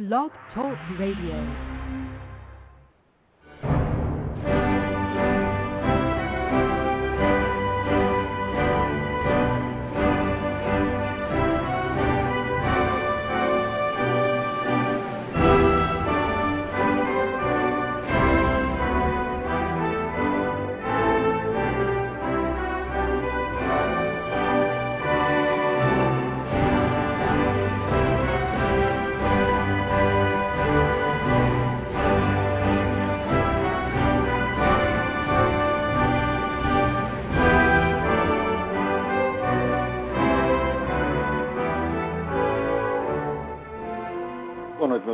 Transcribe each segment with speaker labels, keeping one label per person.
Speaker 1: Blog Talk Radio.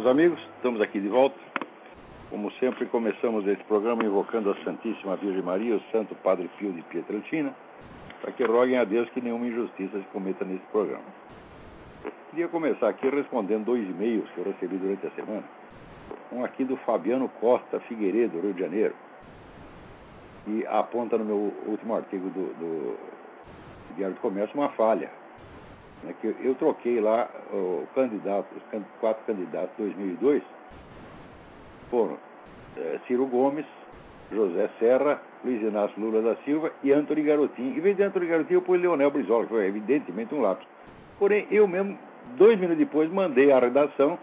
Speaker 2: Meus amigos. Estamos aqui de volta. Como sempre, começamos esse programa invocando a Santíssima Virgem Maria, o Santo Padre Pio de Pietrelcina, para que roguem a Deus que nenhuma injustiça se cometa nesse programa. Queria começar aqui respondendo dois e-mails que eu recebi durante a semana. Um aqui do Fabiano Costa Figueiredo, Rio de Janeiro, e aponta no meu último artigo do, do Diário do Comércio uma falha né, que eu troquei lá o candidato, os quatro candidatos de 2002 foram eh, Ciro Gomes, José Serra, Luiz Inácio Lula da Silva e Antony Garotinho. Em vez de Antony Garotinho, eu pus Leonel Brizola, que foi evidentemente um lápis. Porém, eu mesmo, dois minutos depois, mandei à redação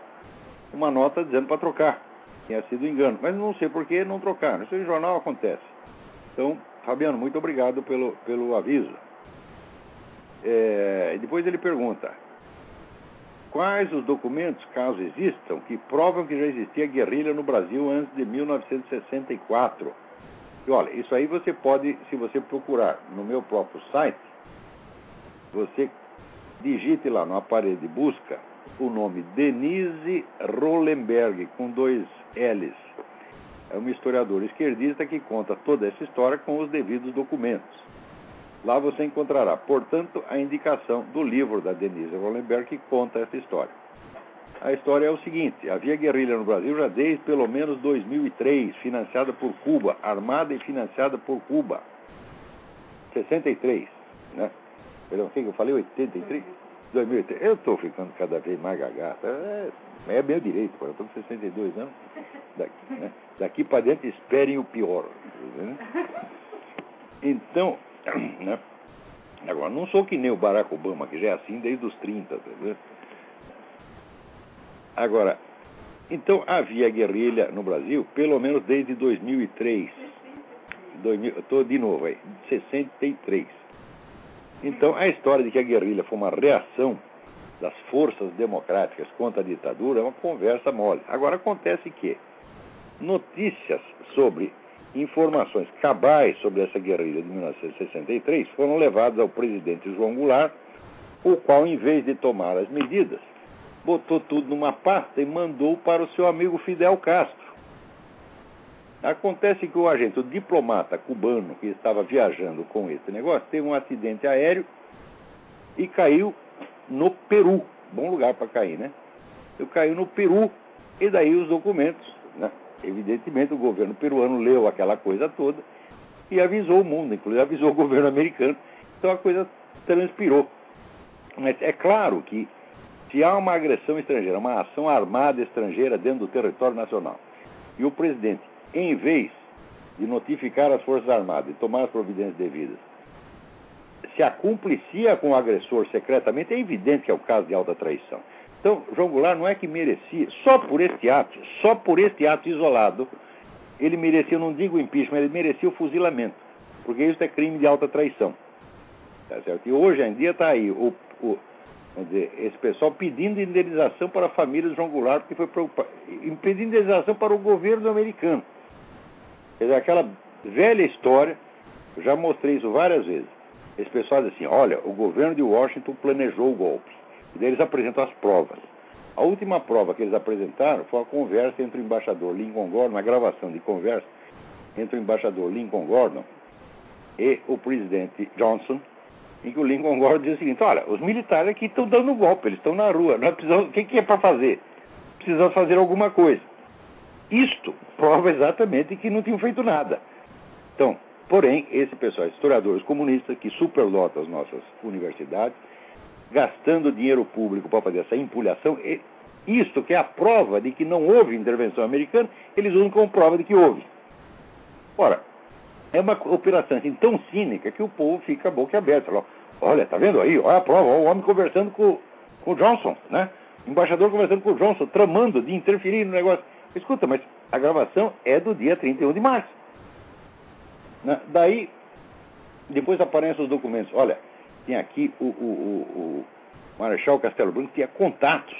Speaker 2: uma nota dizendo para trocar. Tinha sido engano. Mas não sei por que não trocaram. Isso em jornal acontece. Então, Fabiano, muito obrigado pelo, pelo aviso. É, depois ele pergunta: quais os documentos, caso existam, que provam que já existia guerrilha no Brasil antes de 1964? E olha, isso aí você pode, se você procurar no meu próprio site, você digite lá no aparelho de busca o nome Denise Rollenberg, com dois L's. É uma historiadora esquerdista que conta toda essa história com os devidos documentos. Lá você encontrará, portanto, a indicação do livro da Denise Rollenberg que conta essa história. A história é o seguinte: havia guerrilha no Brasil já desde pelo menos 2003, financiada por Cuba, armada e financiada por Cuba. 63, né? Perdão, o que que eu falei? 83? 2003. Eu estou ficando cada vez mais gagata. É, é meu direito, pô. eu estou com 62 anos. Daqui, né? Daqui para dentro, esperem o pior. né? Então, né? Agora, não sou que nem o Barack Obama, que já é assim desde os 30, tá vendo? Agora, então havia guerrilha no Brasil, pelo menos desde 2003. 2000, Estou de novo aí, 63. Então, a história de que a guerrilha foi uma reação das forças democráticas contra a ditadura é uma conversa mole. Agora, acontece que notícias sobre informações cabais sobre essa guerrilha de 1963 foram levadas ao presidente João Goulart, o qual, em vez de tomar as medidas, botou tudo numa pasta e mandou para o seu amigo Fidel Castro. Acontece que o agente, o diplomata cubano que estava viajando com esse negócio, teve um acidente aéreo e caiu no Peru. Bom lugar para cair, né? Eu caiu no Peru e daí os documentos, né? Evidentemente o governo peruano leu aquela coisa toda e avisou o mundo, inclusive avisou o governo americano. Então a coisa transpirou. Mas é claro que se há uma agressão estrangeira, uma ação armada estrangeira dentro do território nacional, e o presidente, em vez de notificar as Forças Armadas e tomar as providências devidas, se acumplicia com o agressor secretamente, é evidente que é o caso de alta traição. Então, João Goulart não é que merecia, só por este ato, só por este ato isolado, ele merecia, eu não digo impeachment, ele merecia o fuzilamento, porque isso é crime de alta traição. Tá certo? E hoje em dia está aí o, o, dizer, esse pessoal pedindo indenização para a família de João Goulart, porque foi preocupa- pedindo indenização para o governo americano. Quer dizer, aquela velha história, já mostrei isso várias vezes. Esse pessoal diz assim, olha, o governo de Washington planejou o golpe. Daí eles apresentam as provas. A última prova que eles apresentaram foi a conversa entre o embaixador Lincoln Gordon, uma gravação de conversa entre o embaixador Lincoln Gordon e o presidente Johnson, em que o Lincoln Gordon diz o seguinte, olha, os militares aqui estão dando golpe, eles estão na rua, nós precisamos, o que, que é para fazer? Precisamos fazer alguma coisa. Isto prova exatamente que não tinham feito nada. Então, porém, esse pessoal, historiadores comunistas que superlotam as nossas universidades, gastando dinheiro público para fazer essa empulhação, isto que é a prova de que não houve intervenção americana, eles usam como prova de que houve. Ora, é uma operação assim, tão cínica que o povo fica boca aberta. Fala, olha, tá vendo aí? Olha a prova, olha o homem conversando com, com o Johnson, né? O embaixador conversando com o Johnson, tramando de interferir no negócio. Escuta, mas a gravação é do dia 31 de março. Né? Daí, depois aparecem os documentos. Olha, tem aqui o, o, o, o Marechal Castelo Branco tinha contatos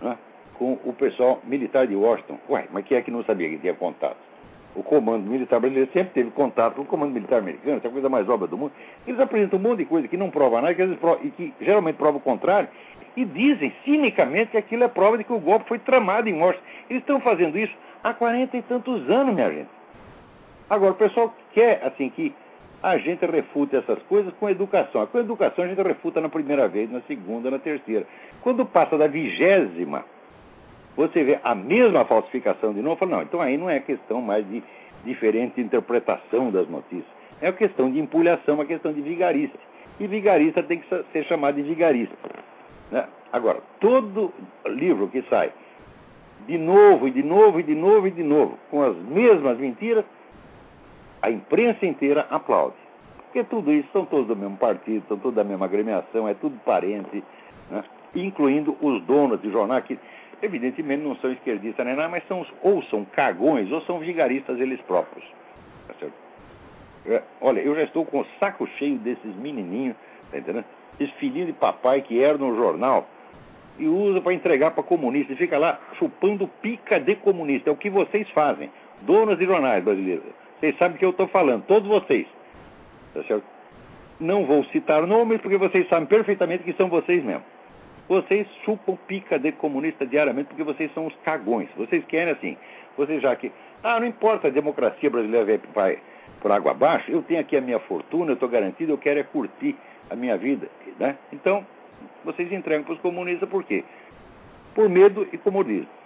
Speaker 2: né, com o pessoal militar de Washington. Ué, mas quem é que não sabia que tinha contatos? O comando militar brasileiro sempre teve contato com o comando militar americano, essa é a coisa mais óbvia do mundo. Eles apresentam um monte de coisa que não prova nada, que e que geralmente prova o contrário, e dizem cinicamente que aquilo é prova de que o golpe foi tramado em Washington. Eles estão fazendo isso há quarenta e tantos anos, minha gente. Agora, o pessoal quer, assim, que a gente refuta essas coisas com educação. Com educação a gente refuta na primeira vez, na segunda, na terceira. Quando passa da vigésima, você vê a mesma falsificação de novo, fala, não, então aí não é questão mais de diferente interpretação das notícias. É uma questão de empulhação, uma questão de vigarista. E vigarista tem que ser chamado de vigarista. Né? Agora, todo livro que sai de novo e de novo e de novo e de novo, com as mesmas mentiras, a imprensa inteira aplaude. Porque tudo isso são todos do mesmo partido, são todos da mesma agremiação, é tudo parente, né? incluindo os donos de jornal que evidentemente não são esquerdistas nem nada, mas são ou são cagões ou são vigaristas eles próprios. Tá? É, olha, eu já estou com o saco cheio desses menininhos, tá entendendo? Esse filhinho de papai que era no jornal e usa para entregar para comunista e fica lá chupando pica de comunista. É o que vocês fazem, donos de jornais brasileiros. Vocês sabem o que eu estou falando, todos vocês. Tá certo? Não vou citar nomes porque vocês sabem perfeitamente que são vocês mesmos. Vocês chupam pica de comunista diariamente porque vocês são os cagões. Vocês querem assim. Vocês já que. Ah, não importa, a democracia brasileira vai por água abaixo. Eu tenho aqui a minha fortuna, eu estou garantido, eu quero é curtir a minha vida. Né? Então, vocês entregam para os comunistas por quê? Por medo e comodismo.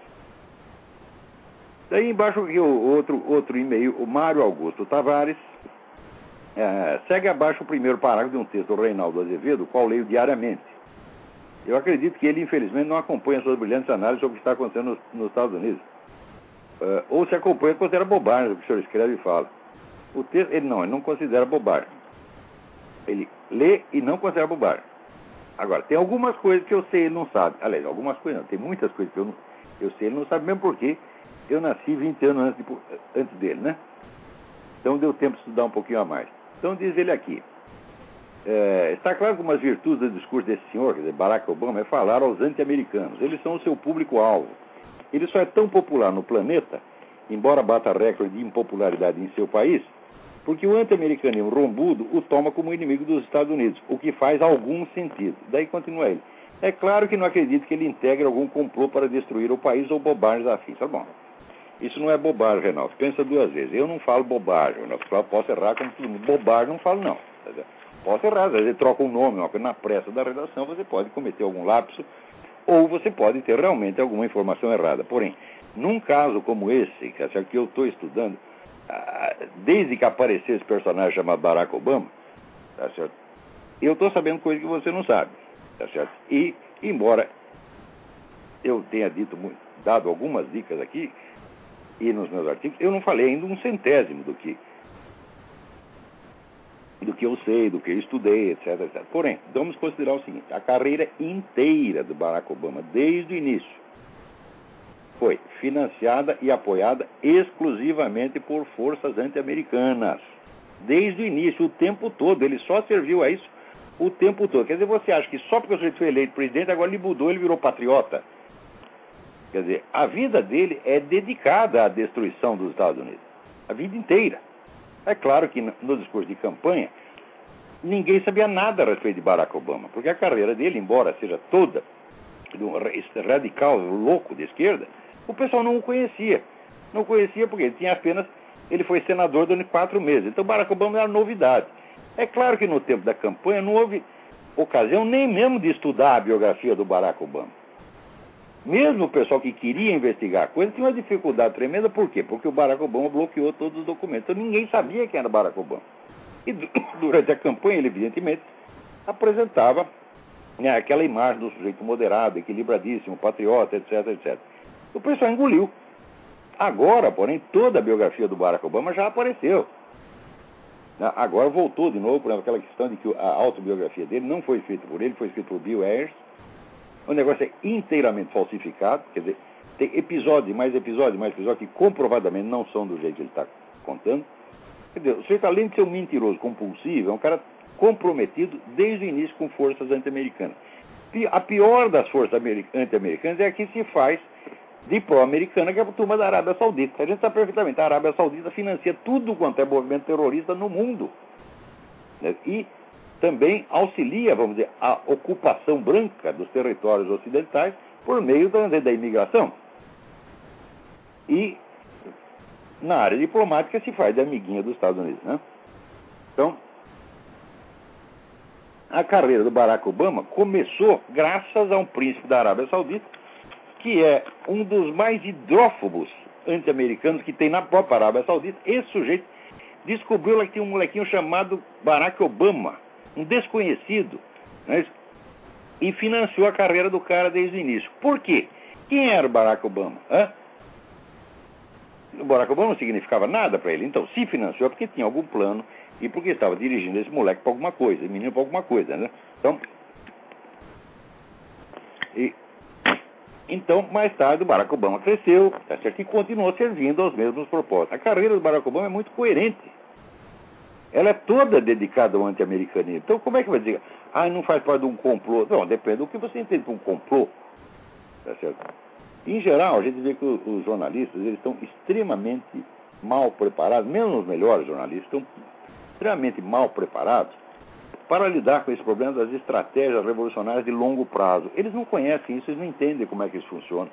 Speaker 2: Daí embaixo aqui o outro, outro e-mail, o Mário Augusto Tavares. É, segue abaixo o primeiro parágrafo de um texto do Reinaldo Azevedo, qual leio diariamente. Eu acredito que ele, infelizmente, não acompanha suas brilhantes análises sobre o que está acontecendo nos, nos Estados Unidos. Uh, ou se acompanha, considera bobagem o que o senhor escreve e fala. O texto, ele não, ele não considera bobagem. Ele lê e não considera bobagem. Agora, tem algumas coisas que eu sei ele não sabe. Aliás, algumas coisas não, tem muitas coisas que eu, não, eu sei ele não sabe, mesmo porque eu nasci 20 anos antes, de, antes dele, né? Então deu tempo de estudar um pouquinho a mais. Então diz ele aqui. É, está claro que uma das virtudes do discurso desse senhor, quer dizer, Barack Obama, é falar aos anti-americanos. Eles são o seu público-alvo. Ele só é tão popular no planeta, embora bata recorde de impopularidade em seu país, porque o anti-americanismo rombudo o toma como inimigo dos Estados Unidos, o que faz algum sentido. Daí continua ele. É claro que não acredito que ele integre algum complô para destruir o país ou bobagens afins. Tá bom. Isso não é bobagem, Renato. Pensa duas vezes. Eu não falo bobagem, Renato. posso errar como mundo. Bobagem não falo, não. Posso errar, às vezes troca um nome, uma coisa na pressa da redação, você pode cometer algum lapso, ou você pode ter realmente alguma informação errada. Porém, num caso como esse, que, é eu estou estudando, ah, desde que apareceu esse personagem chamado Barack Obama, tá certo? eu estou sabendo coisas que você não sabe. Tá certo? E, embora eu tenha dito, dado algumas dicas aqui, e nos meus artigos, eu não falei ainda um centésimo do que do que eu sei, do que eu estudei, etc, etc. Porém, vamos considerar o seguinte: a carreira inteira do Barack Obama, desde o início, foi financiada e apoiada exclusivamente por forças anti-americanas. Desde o início, o tempo todo. Ele só serviu a isso o tempo todo. Quer dizer, você acha que só porque o sujeito foi eleito presidente, agora ele mudou, ele virou patriota? Quer dizer, a vida dele é dedicada à destruição dos Estados Unidos. A vida inteira. É claro que no discurso de campanha, ninguém sabia nada a respeito de Barack Obama, porque a carreira dele, embora seja toda de um radical louco de esquerda, o pessoal não o conhecia. Não conhecia porque ele tinha apenas. Ele foi senador durante quatro meses. Então Barack Obama era novidade. É claro que no tempo da campanha não houve ocasião nem mesmo de estudar a biografia do Barack Obama. Mesmo o pessoal que queria investigar a coisa tinha uma dificuldade tremenda, por quê? Porque o Barack Obama bloqueou todos os documentos. Então ninguém sabia quem era Barack Obama. E durante a campanha, ele evidentemente apresentava É aquela imagem do sujeito moderado, equilibradíssimo, patriota, etc, etc. O pessoal engoliu. Agora, porém, toda a biografia do Barack Obama já apareceu. Né? Agora voltou de novo para aquela questão de que a autobiografia dele não foi escrita por ele, foi escrita por Bill Ayers. O negócio é inteiramente falsificado, quer dizer, tem episódio, mais episódio, mais episódio que comprovadamente não são do jeito que ele está contando. Quer dizer, o sujeito, além de ser um mentiroso compulsivo, é um cara comprometido desde o início com forças anti-americanas. A pior das forças anti-americanas é a que se faz de pró-americana, que é a turma da Arábia Saudita. A gente sabe perfeitamente, a Arábia Saudita financia tudo quanto é movimento terrorista no mundo. Né? E também auxilia, vamos dizer, a ocupação branca dos territórios ocidentais por meio da, da imigração. E na área diplomática se faz de amiguinha dos Estados Unidos. Né? Então, a carreira do Barack Obama começou graças a um príncipe da Arábia Saudita, que é um dos mais hidrófobos anti-americanos que tem na própria Arábia Saudita. Esse sujeito descobriu que tinha um molequinho chamado Barack Obama, um desconhecido, né, e financiou a carreira do cara desde o início. Por quê? Quem era o Barack Obama? Hã? O Barack Obama não significava nada para ele. Então, se financiou porque tinha algum plano e porque estava dirigindo esse moleque para alguma coisa, esse menino para alguma coisa, né? Então, e, então, mais tarde, o Barack Obama cresceu, tá certo? E continuou servindo aos mesmos propósitos. A carreira do Barack Obama é muito coerente. Ela é toda dedicada ao anti-americanismo. Então, como é que vai dizer, ah, não faz parte de um complô? Não, depende do que você entende por um complô. Tá certo? Em geral, a gente vê que os jornalistas eles estão extremamente mal preparados, mesmo os melhores jornalistas, estão extremamente mal preparados para lidar com esse problema das estratégias revolucionárias de longo prazo. Eles não conhecem isso, eles não entendem como é que isso funciona.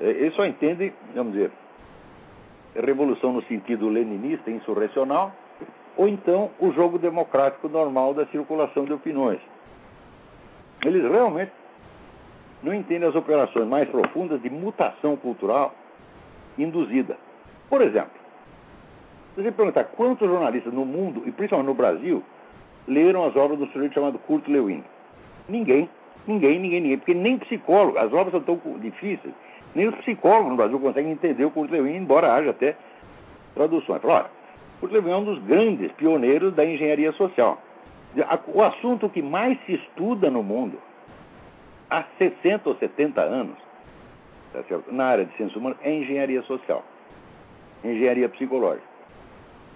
Speaker 2: É, eles só entendem, vamos dizer, revolução no sentido leninista, insurrecional, ou então o jogo democrático normal da circulação de opiniões. Eles realmente não entendem as operações mais profundas de mutação cultural induzida. Por exemplo, se você perguntar quantos jornalistas no mundo, e principalmente no Brasil, leram as obras do sujeito chamado Kurt Lewin? Ninguém, ninguém, ninguém, ninguém. Porque nem psicólogo, as obras são tão difíceis, nem os psicólogos no Brasil conseguem entender o Kurt Lewin, embora haja até traduções. Fala, Kurt Lewin é um dos grandes pioneiros da engenharia social. O assunto que mais se estuda no mundo há 60 ou 70 anos, tá na área de ciência humana, é engenharia social, engenharia psicológica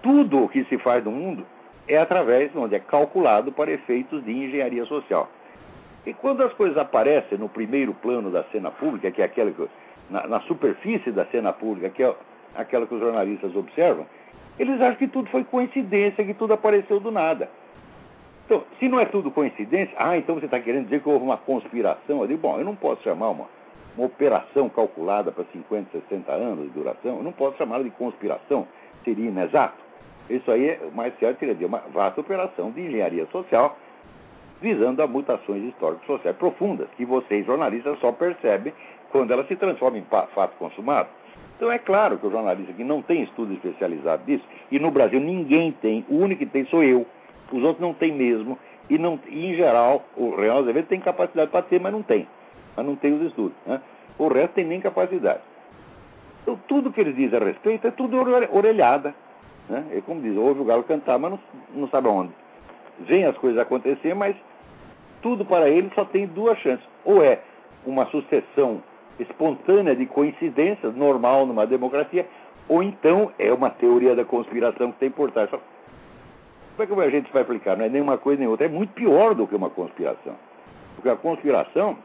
Speaker 2: tudo o que se faz no mundo é através, onde é calculado para efeitos de engenharia social. E quando as coisas aparecem no primeiro plano da cena pública, que é aquela que, na, na superfície da cena pública, que é aquela que os jornalistas observam, eles acham que tudo foi coincidência, que tudo apareceu do nada. Então, se não é tudo coincidência, ah, então você está querendo dizer que houve uma conspiração? Digo, bom, eu não posso chamar uma, uma operação calculada para 50, 60 anos de duração, eu não posso chamá-la de conspiração, seria inexato. Isso aí, é, mais certo seria de uma vasta operação de engenharia social visando a mutações históricas sociais profundas, que vocês, jornalistas, só percebem quando ela se transforma em fato consumado. Então é claro que o jornalista que não tem estudo especializado disso, e no Brasil ninguém tem, o único que tem sou eu, os outros não têm mesmo, e, não, e em geral o Real Azevedo tem capacidade para ter, mas não tem, mas não tem os estudos. Né? O resto tem nem capacidade. Então tudo que eles dizem a respeito é tudo orelhada. Né? E como diz, ouve o galo cantar, mas não, não sabe aonde. Vem as coisas acontecer, mas tudo para ele só tem duas chances. Ou é uma sucessão espontânea de coincidências, normal numa democracia, ou então é uma teoria da conspiração que tem por trás. Como é que a gente vai aplicar? Não é nem uma coisa nem outra. É muito pior do que uma conspiração. Porque a conspiração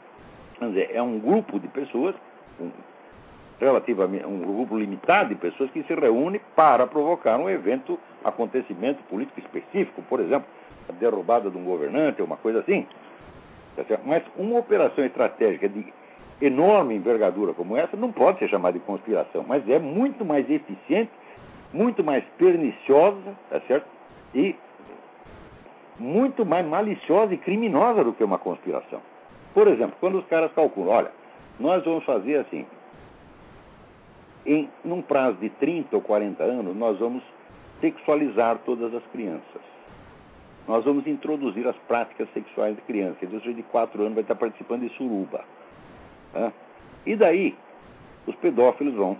Speaker 2: dizer, é um grupo de pessoas, relativamente um grupo limitado de pessoas que se reúne para provocar um evento, acontecimento político específico, por exemplo, a derrubada de um governante, uma coisa assim. Tá Mas uma operação estratégica de enorme envergadura como essa não pode ser chamada de conspiração, mas é muito mais eficiente, muito mais perniciosa, tá certo? E muito mais maliciosa e criminosa do que uma conspiração. Por exemplo, quando os caras calculam, olha, nós vamos fazer assim, em num prazo de 30 ou 40 anos, nós vamos sexualizar todas as crianças. nós vamos introduzir as práticas sexuais de criança. Quer dizer, de 4 anos vai estar participando de suruba. Né? E daí, os pedófilos vão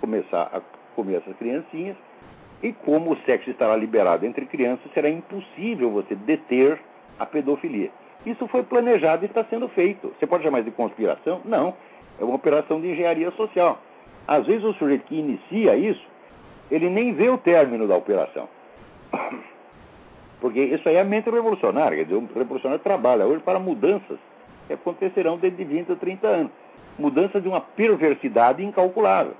Speaker 2: começar a comer essas criancinhas, e como o sexo estará liberado entre crianças, será impossível você deter a pedofilia. Isso foi planejado e está sendo feito. Você pode chamar de conspiração? Não. É uma operação de engenharia social. Às vezes o sujeito que inicia isso, ele nem vê o término da operação. Porque isso aí é a mente revolucionária. Quer dizer, o revolucionário trabalha hoje para mudanças que acontecerão dentro de 20 ou 30 anos. Mudanças de uma perversidade incalculável.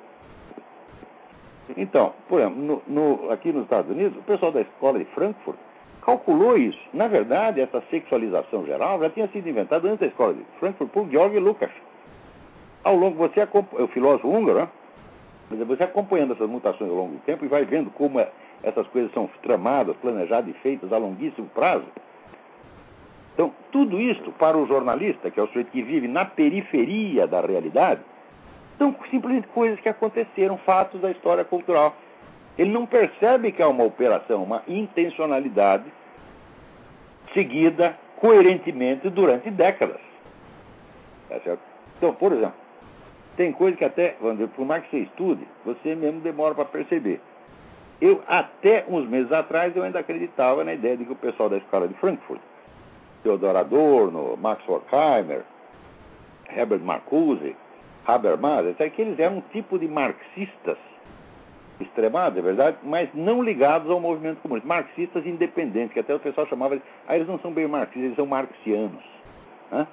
Speaker 2: Então, por exemplo, no, no, aqui nos Estados Unidos, o pessoal da escola de Frankfurt calculou isso. Na verdade, essa sexualização geral já tinha sido inventada antes da escola de Frankfurt por Georg Lukács. Ao longo, você acompanha, o filósofo húngaro, né? você acompanhando essas mutações ao longo do tempo e vai vendo como é, essas coisas são tramadas, planejadas e feitas a longuíssimo prazo. Então, tudo isso, para o jornalista, que é o sujeito que vive na periferia da realidade, são simplesmente coisas que aconteceram, fatos da história cultural. Ele não percebe que é uma operação, uma intencionalidade seguida coerentemente durante décadas. Tá certo? Então, por exemplo, tem coisa que até, vamos dizer, por mais que você estude, você mesmo demora para perceber. Eu, até uns meses atrás, eu ainda acreditava na ideia de que o pessoal da escola de Frankfurt, Theodor Adorno, Max Horkheimer, Herbert Marcuse, Habermas, até que eles eram um tipo de marxistas extremados, é verdade, mas não ligados ao movimento comunista. Marxistas independentes, que até o pessoal chamava de. Ah, eles não são bem marxistas, eles são marxianos. Né?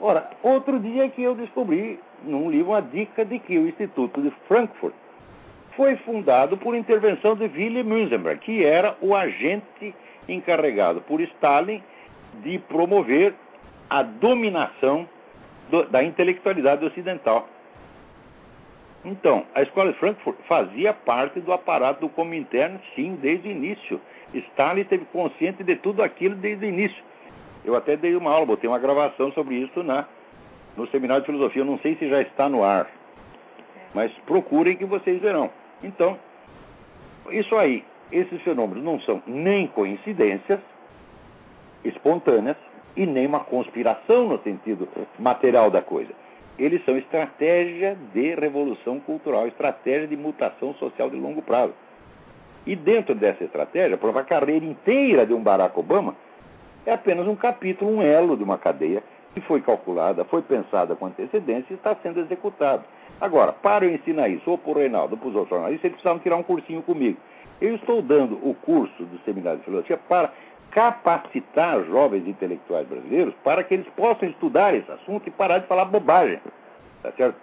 Speaker 2: Ora, outro dia que eu descobri num livro uma dica de que o Instituto de Frankfurt foi fundado por intervenção de Willy Münzenberg, que era o agente encarregado por Stalin de promover a dominação do, da intelectualidade ocidental. Então, a escola de Frankfurt fazia parte do aparato do Comintern, sim, desde o início. Stalin esteve consciente de tudo aquilo desde o início. Eu até dei uma aula, botei uma gravação sobre isso na, no seminário de filosofia. Eu não sei se já está no ar, mas procurem que vocês verão. Então, isso aí, esses fenômenos não são nem coincidências espontâneas, e nem uma conspiração no sentido material da coisa. Eles são estratégia de revolução cultural, estratégia de mutação social de longo prazo. E dentro dessa estratégia, a carreira inteira de um Barack Obama é apenas um capítulo, um elo de uma cadeia que foi calculada, foi pensada com antecedência e está sendo executado. Agora, para eu ensinar isso, ou para o Reinaldo, ou para os outros jornalistas, eles precisavam tirar um cursinho comigo. Eu estou dando o curso do Seminário de Filosofia para capacitar jovens intelectuais brasileiros para que eles possam estudar esse assunto e parar de falar bobagem. Tá certo?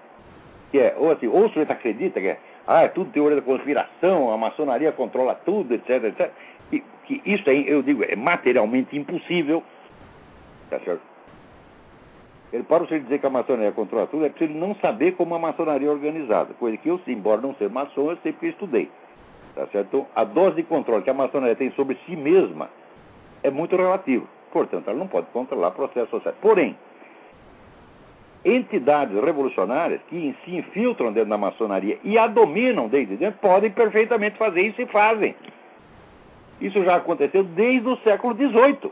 Speaker 2: Que é, ou assim, ou sujeito acredita que é, ah, é tudo teoria da conspiração, a maçonaria controla tudo, etc, etc. E, que isso aí, eu digo, é materialmente impossível. Tá certo? Ele, para você dizer que a maçonaria controla tudo, é preciso não saber como a maçonaria é organizada. Coisa que eu, embora não ser maçom, eu sei porque estudei. Tá certo? Então, a dose de controle que a maçonaria tem sobre si mesma é muito relativo. Portanto, ela não pode controlar processos sociais. Porém, entidades revolucionárias que se infiltram dentro da maçonaria e a dominam desde dentro podem perfeitamente fazer isso e fazem. Isso já aconteceu desde o século XVIII.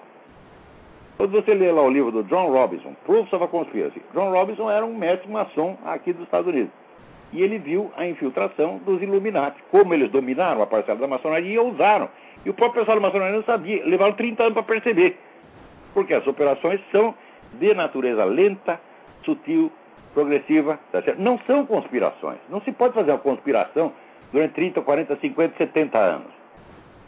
Speaker 2: Quando você lê lá o livro do John Robinson, Proofs of a Conspiracy, John Robinson era um mestre maçom aqui dos Estados Unidos. E ele viu a infiltração dos Illuminati, como eles dominaram a parcela da maçonaria e usaram e o próprio pessoal maçonaria não sabia. Levaram 30 anos para perceber. Porque as operações são de natureza lenta, sutil, progressiva. Tá não são conspirações. Não se pode fazer uma conspiração durante 30, 40, 50, 70 anos.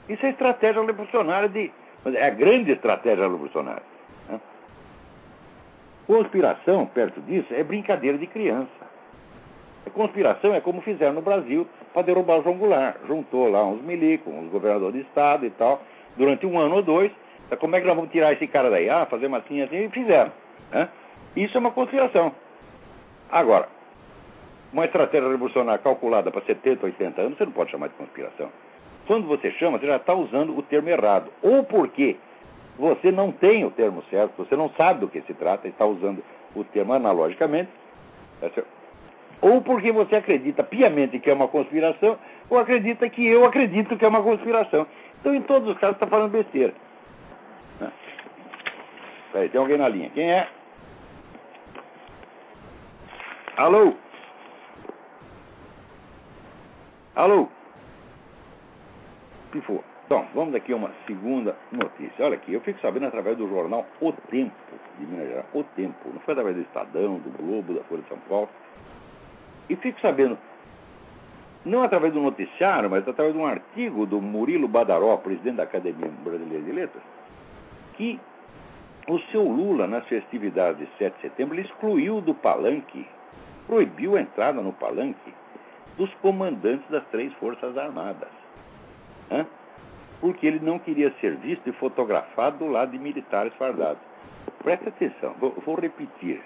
Speaker 2: Isso é estratégia revolucionária de. É a grande estratégia revolucionária. Né? Conspiração, perto disso, é brincadeira de criança. A conspiração é como fizeram no Brasil para derrubar o João Goulart. Juntou lá uns milicos, uns governadores de estado e tal, durante um ano ou dois. Então, como é que nós vamos tirar esse cara daí? Ah, fazer massinha assim, e fizeram. Né? Isso é uma conspiração. Agora, uma estratégia revolucionária calculada para 70, 80 anos, você não pode chamar de conspiração. Quando você chama, você já está usando o termo errado. Ou porque você não tem o termo certo, você não sabe do que se trata e está usando o termo analogicamente, tá ou porque você acredita piamente que é uma conspiração, ou acredita que eu acredito que é uma conspiração. Então, em todos os casos, está falando besteira. Peraí, tem alguém na linha. Quem é? Alô? Alô? Pifou. Então, vamos aqui a uma segunda notícia. Olha aqui, eu fico sabendo através do jornal O Tempo, de Minas Gerais. O Tempo. Não foi através do Estadão, do Globo, da Folha de São Paulo. E fico sabendo, não através do noticiário, mas através de um artigo do Murilo Badaró, presidente da Academia Brasileira de Letras, que o seu Lula, nas festividades de 7 de setembro, excluiu do palanque, proibiu a entrada no palanque dos comandantes das três Forças Armadas. Porque ele não queria ser visto e fotografado do lado de militares fardados. Preste atenção, vou, vou repetir.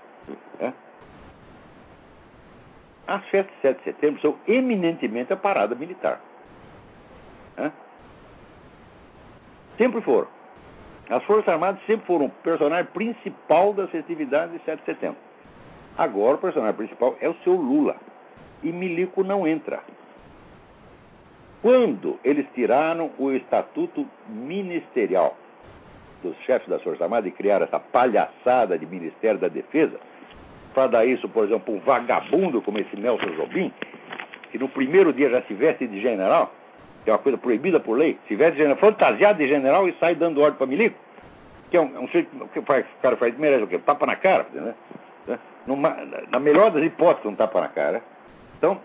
Speaker 2: As festas de 7 de setembro são eminentemente a parada militar. Hã? Sempre foram. As Forças Armadas sempre foram o personagem principal das festividades de 7 de setembro. Agora o personagem principal é o seu Lula. E Milico não entra. Quando eles tiraram o estatuto ministerial dos chefes das Forças Armadas e criaram essa palhaçada de Ministério da Defesa, para dar isso, por exemplo, um vagabundo como esse Nelson Jobim, que no primeiro dia já se veste de general, que é uma coisa proibida por lei, se veste de general, fantasiado de general e sai dando ordem para milico, que é um, é um que o cara faz, merece o quê? Tapa na cara, né? Numa, na melhor das hipóteses, um tapa na cara. Então,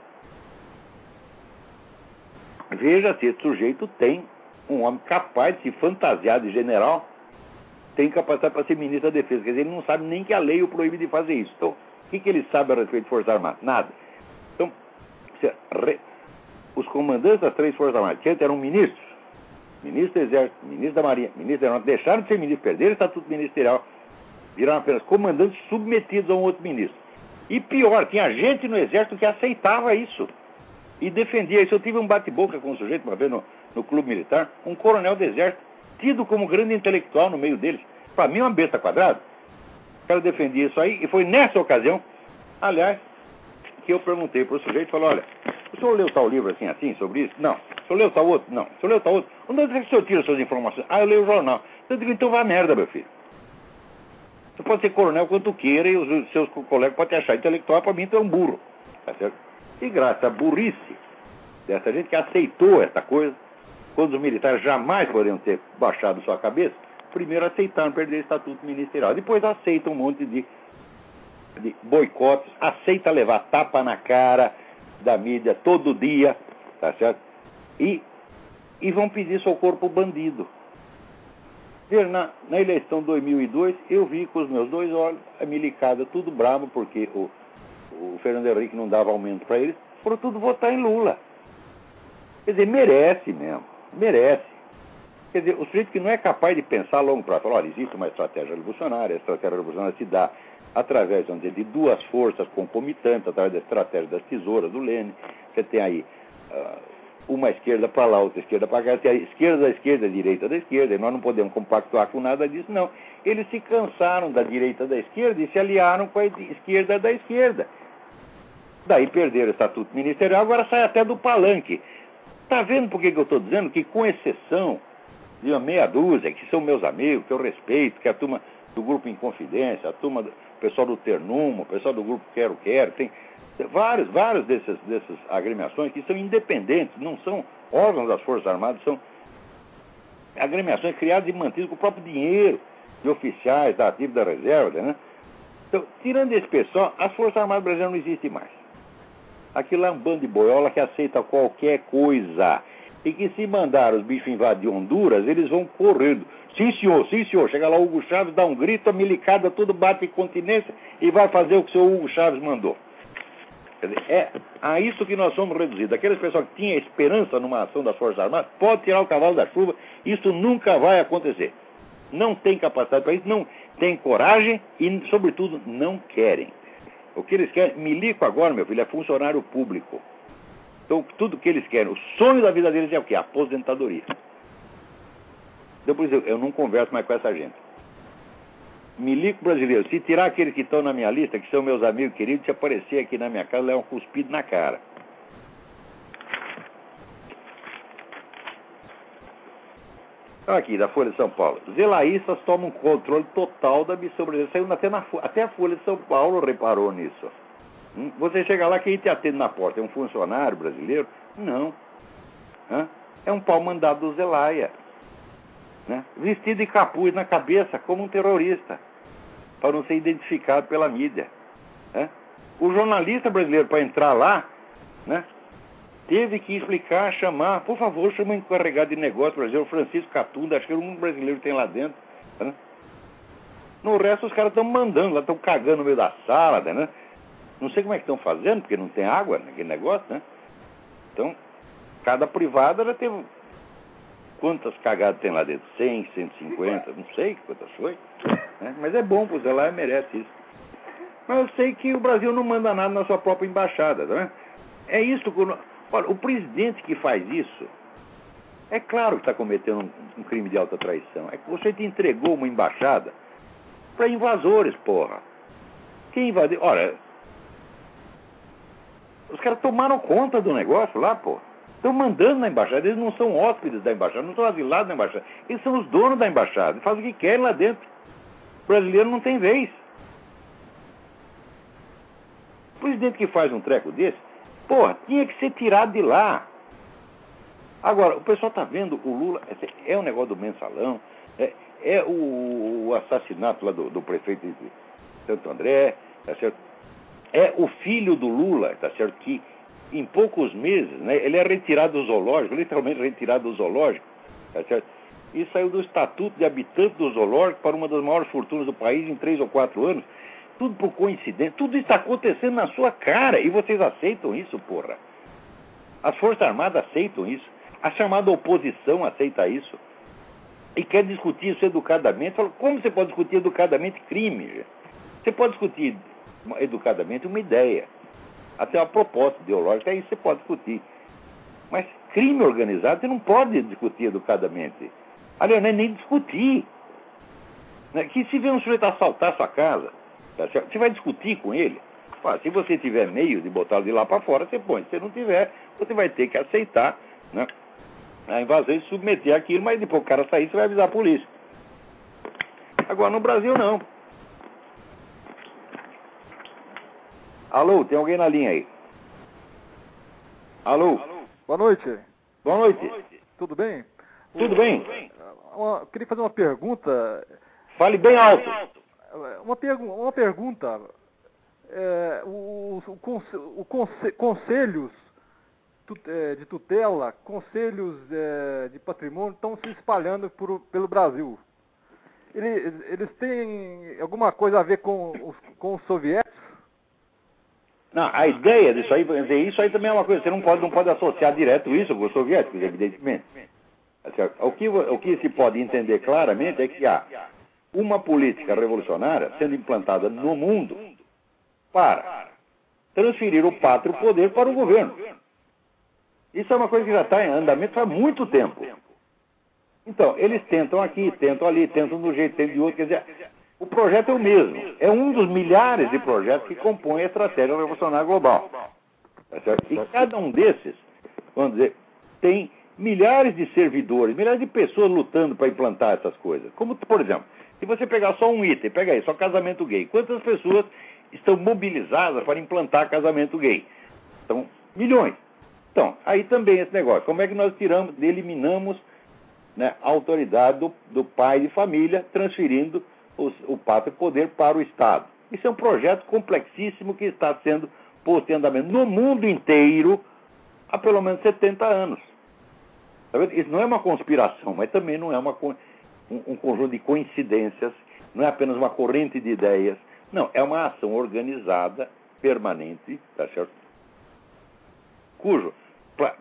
Speaker 2: veja se esse sujeito tem um homem capaz de se fantasiar de general tem capacidade para ser ministro da Defesa. Quer dizer, ele não sabe nem que a lei o proíbe de fazer isso. Então, o que, que ele sabe a respeito de Forças Armadas? Nada. Então, os comandantes das três Forças Armadas, que antes eram ministros, ministro do Exército, ministro da Marinha, ministro da Aeronáutica, deixaram de ser ministros, perderam o estatuto ministerial, viraram apenas comandantes submetidos a um outro ministro. E pior, tinha gente no Exército que aceitava isso e defendia isso. Eu tive um bate-boca com um sujeito uma vez no, no clube militar, um coronel do Exército, tido como grande intelectual no meio deles. Para mim, é uma besta quadrada. O cara defendia isso aí, e foi nessa ocasião, aliás, que eu perguntei para o sujeito, falou, olha, o senhor leu tal livro assim, assim, sobre isso? Não. O senhor leu tal outro? Não. O senhor leu tal outro? Onde é que o senhor tira suas informações? Ah, eu leio o jornal. Eu digo, então vá merda, meu filho. Você pode ser coronel quanto queira e os seus colegas podem te achar intelectual, para mim tu é um burro. Tá certo? E graças à burrice dessa gente que aceitou essa coisa, quando os militares jamais poderiam ter baixado sua cabeça, primeiro aceitaram perder o estatuto ministerial, depois aceitam um monte de, de boicotes, aceita levar tapa na cara da mídia todo dia, tá certo? E, e vão pedir socorro para o bandido. Na, na eleição de 2002, eu vi com os meus dois olhos a milicada tudo bravo, porque o, o Fernando Henrique não dava aumento para eles, foram tudo votar em Lula. Quer dizer, merece mesmo merece. Quer dizer, o sujeito que não é capaz de pensar a longo prazo, fala, olha, existe uma estratégia revolucionária, a estratégia revolucionária se dá através, dizer, de duas forças concomitantes, através da estratégia das tesouras do Lênin. Você tem aí uh, uma esquerda para lá, outra esquerda para cá, tem a esquerda da esquerda, a direita da esquerda, e nós não podemos compactuar com nada disso, não. Eles se cansaram da direita da esquerda e se aliaram com a esquerda da esquerda. Daí perderam o estatuto ministerial, agora sai até do palanque. Está vendo por que, eu estou dizendo que, com exceção de uma meia dúzia, que são meus amigos, que eu respeito, que a turma do grupo Inconfidência, a turma do pessoal do Ternumo, o pessoal do grupo Quero Quero, tem vários, vários desses, dessas agremiações que são independentes, não são órgãos das Forças Armadas, são agremiações criadas e mantidas com o próprio dinheiro de oficiais da ativa da reserva, né? Então, tirando esse pessoal, as Forças Armadas brasileiras não existem mais. Aquilo é um bando de boiola que aceita qualquer coisa. E que se mandar os bichos invadir Honduras, eles vão correndo. Sim, senhor, sim, senhor. Chega lá o Hugo Chaves, dá um grito, a milicada tudo bate em continência e vai fazer o que o seu Hugo Chaves mandou. Quer dizer, é a isso que nós somos reduzidos. Aqueles pessoal que tinha esperança numa ação das Forças Armadas, pode tirar o cavalo da chuva, isso nunca vai acontecer. Não tem capacidade para isso, não tem coragem e, sobretudo, não querem. O que eles querem, milico agora, meu filho, é funcionário público. Então, tudo que eles querem, o sonho da vida deles é o quê? Aposentadoria. Então, por isso, eu não converso mais com essa gente. Milico brasileiro, se tirar aqueles que estão na minha lista, que são meus amigos queridos, se aparecer aqui na minha casa, é um cuspido na cara. Aqui, da Folha de São Paulo. Zelaístas tomam controle total da brasileira. Saiu até, na, até a Folha de São Paulo reparou nisso. Hum? Você chega lá, quem te atende na porta? É um funcionário brasileiro? Não. É um pau mandado do Zelaia. Né? Vestido de capuz na cabeça, como um terrorista, para não ser identificado pela mídia. Né? O jornalista brasileiro, para entrar lá, né, teve que explicar, chamar, por favor, chama o encarregado de negócio brasileiro, Francisco Catunda, acho que o mundo brasileiro tem lá dentro. Né? No resto, os caras estão mandando, lá estão cagando no meio da sala, né? Não sei como é que estão fazendo, porque não tem água naquele negócio, né? Então, cada privada já tem. Quantas cagadas tem lá dentro? 100, 150, não sei quantas foi. Né? Mas é bom, pois ela merece isso. Mas eu sei que o Brasil não manda nada na sua própria embaixada, né? É isso que. Olha, o presidente que faz isso, é claro que está cometendo um, um, crime de alta traição. É que você te entregou uma embaixada para invasores, porra. Quem invadiu? Olha, os caras tomaram conta do negócio lá, porra. Estão mandando na embaixada. Eles não são hóspedes da embaixada, não são asilados da embaixada. Eles são os donos da embaixada. Fazem o que querem lá dentro. O brasileiro não tem vez. O presidente que faz um treco desse Porra, tinha que ser tirado de lá. Agora, o pessoal está vendo o Lula, é um negócio do mensalão, é, é o, o, assassinato lá do, do, prefeito de Santo André, tá certo? É o filho do Lula, tá certo? Que em poucos meses, né, ele é retirado do zoológico, literalmente retirado do zoológico, tá certo? E saiu do estatuto de habitante do zoológico para uma das maiores fortunas do país em três ou quatro anos. Tudo por coincidência. Tudo está acontecendo na sua cara. E vocês aceitam isso, porra. As Forças Armadas aceitam isso. A chamada oposição aceita isso. E quer discutir isso educadamente. Como você pode discutir educadamente crime? Você pode discutir educadamente uma ideia. Até uma proposta ideológica, aí você pode discutir. Mas crime organizado, você não pode discutir educadamente. Aliás, é nem discutir. Né? Que se vê um sujeito assaltar sua casa, Tá você vai discutir com ele. Se você tiver meio de botá-lo de lá para fora, você põe. Se não tiver, você vai ter que aceitar né, a invasão e submeter aquilo, mas depois o cara sair, você vai avisar a polícia. Agora, no Brasil, não. Alô, tem alguém na linha aí? Alô? Alô?
Speaker 1: Boa noite.
Speaker 2: Boa noite. Boa noite.
Speaker 1: Tudo bem?
Speaker 2: Tudo bem?
Speaker 1: Queria fazer uma pergunta.
Speaker 2: Fale bem alto.
Speaker 1: Uma, pergu uma pergunta. É, o, o, o conse conselhos é, de tutela, conselhos é, de patrimônio estão se espalhando por, pelo Brasil. Eles, eles têm alguma coisa a ver com os, com os soviéticos?
Speaker 2: Não, a ideia disso aí, isso aí também é uma coisa, você não pode, não pode associar direto isso com os soviéticos, evidentemente. O que, o que se pode entender claramente é que há uma política revolucionária sendo implantada no mundo para transferir o pátrio poder para o governo. Isso é uma coisa que já está em andamento há muito tempo. Então, eles tentam aqui, tentam ali, tentam de um jeito, tentam de outro. Quer dizer, o projeto é o mesmo. É um dos milhares de projetos que compõem a estratégia revolucionária global. Tá e cada um desses, vamos dizer, tem milhares de servidores, milhares de pessoas lutando para implantar essas coisas. Como, por exemplo, se você pegar só um item, pega aí, só casamento gay, quantas pessoas estão mobilizadas para implantar casamento gay? São milhões. Então, aí também esse negócio. Como é que nós tiramos, eliminamos né, a autoridade do, do, pai de família, transferindo os, o pátrio poder para o Estado? Isso é um projeto complexíssimo que está sendo posto em andamento no mundo inteiro há pelo menos 70 anos. Tá Isso não é uma conspiração, mas também não é uma um, um conjunto de coincidências, não é apenas uma corrente de ideias. Não, é uma ação organizada, permanente, tá certo? Cujo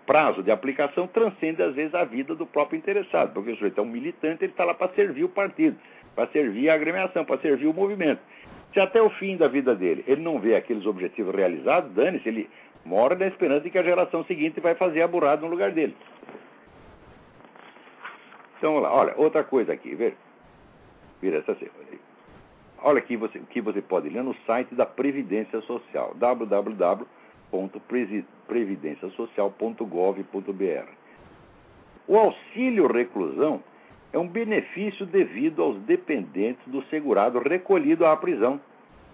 Speaker 2: prazo de aplicação transcende, às vezes, a vida do próprio interessado, porque o sujeito é um militante, ele está lá para servir o partido, para servir a agremiação, para servir o movimento. Se até o fim da vida dele ele não vê aqueles objetivos realizados, dane-se, ele mora na esperança de que a geração seguinte vai fazer a burrada no lugar dele. Então, lá. Olha, outra coisa aqui, vê. Vira essa Olha aqui você, o que você pode ler no site da Previdência Social, www.previdenciasocial.gov.br. O auxílio reclusão é um benefício devido aos dependentes do segurado recolhido à prisão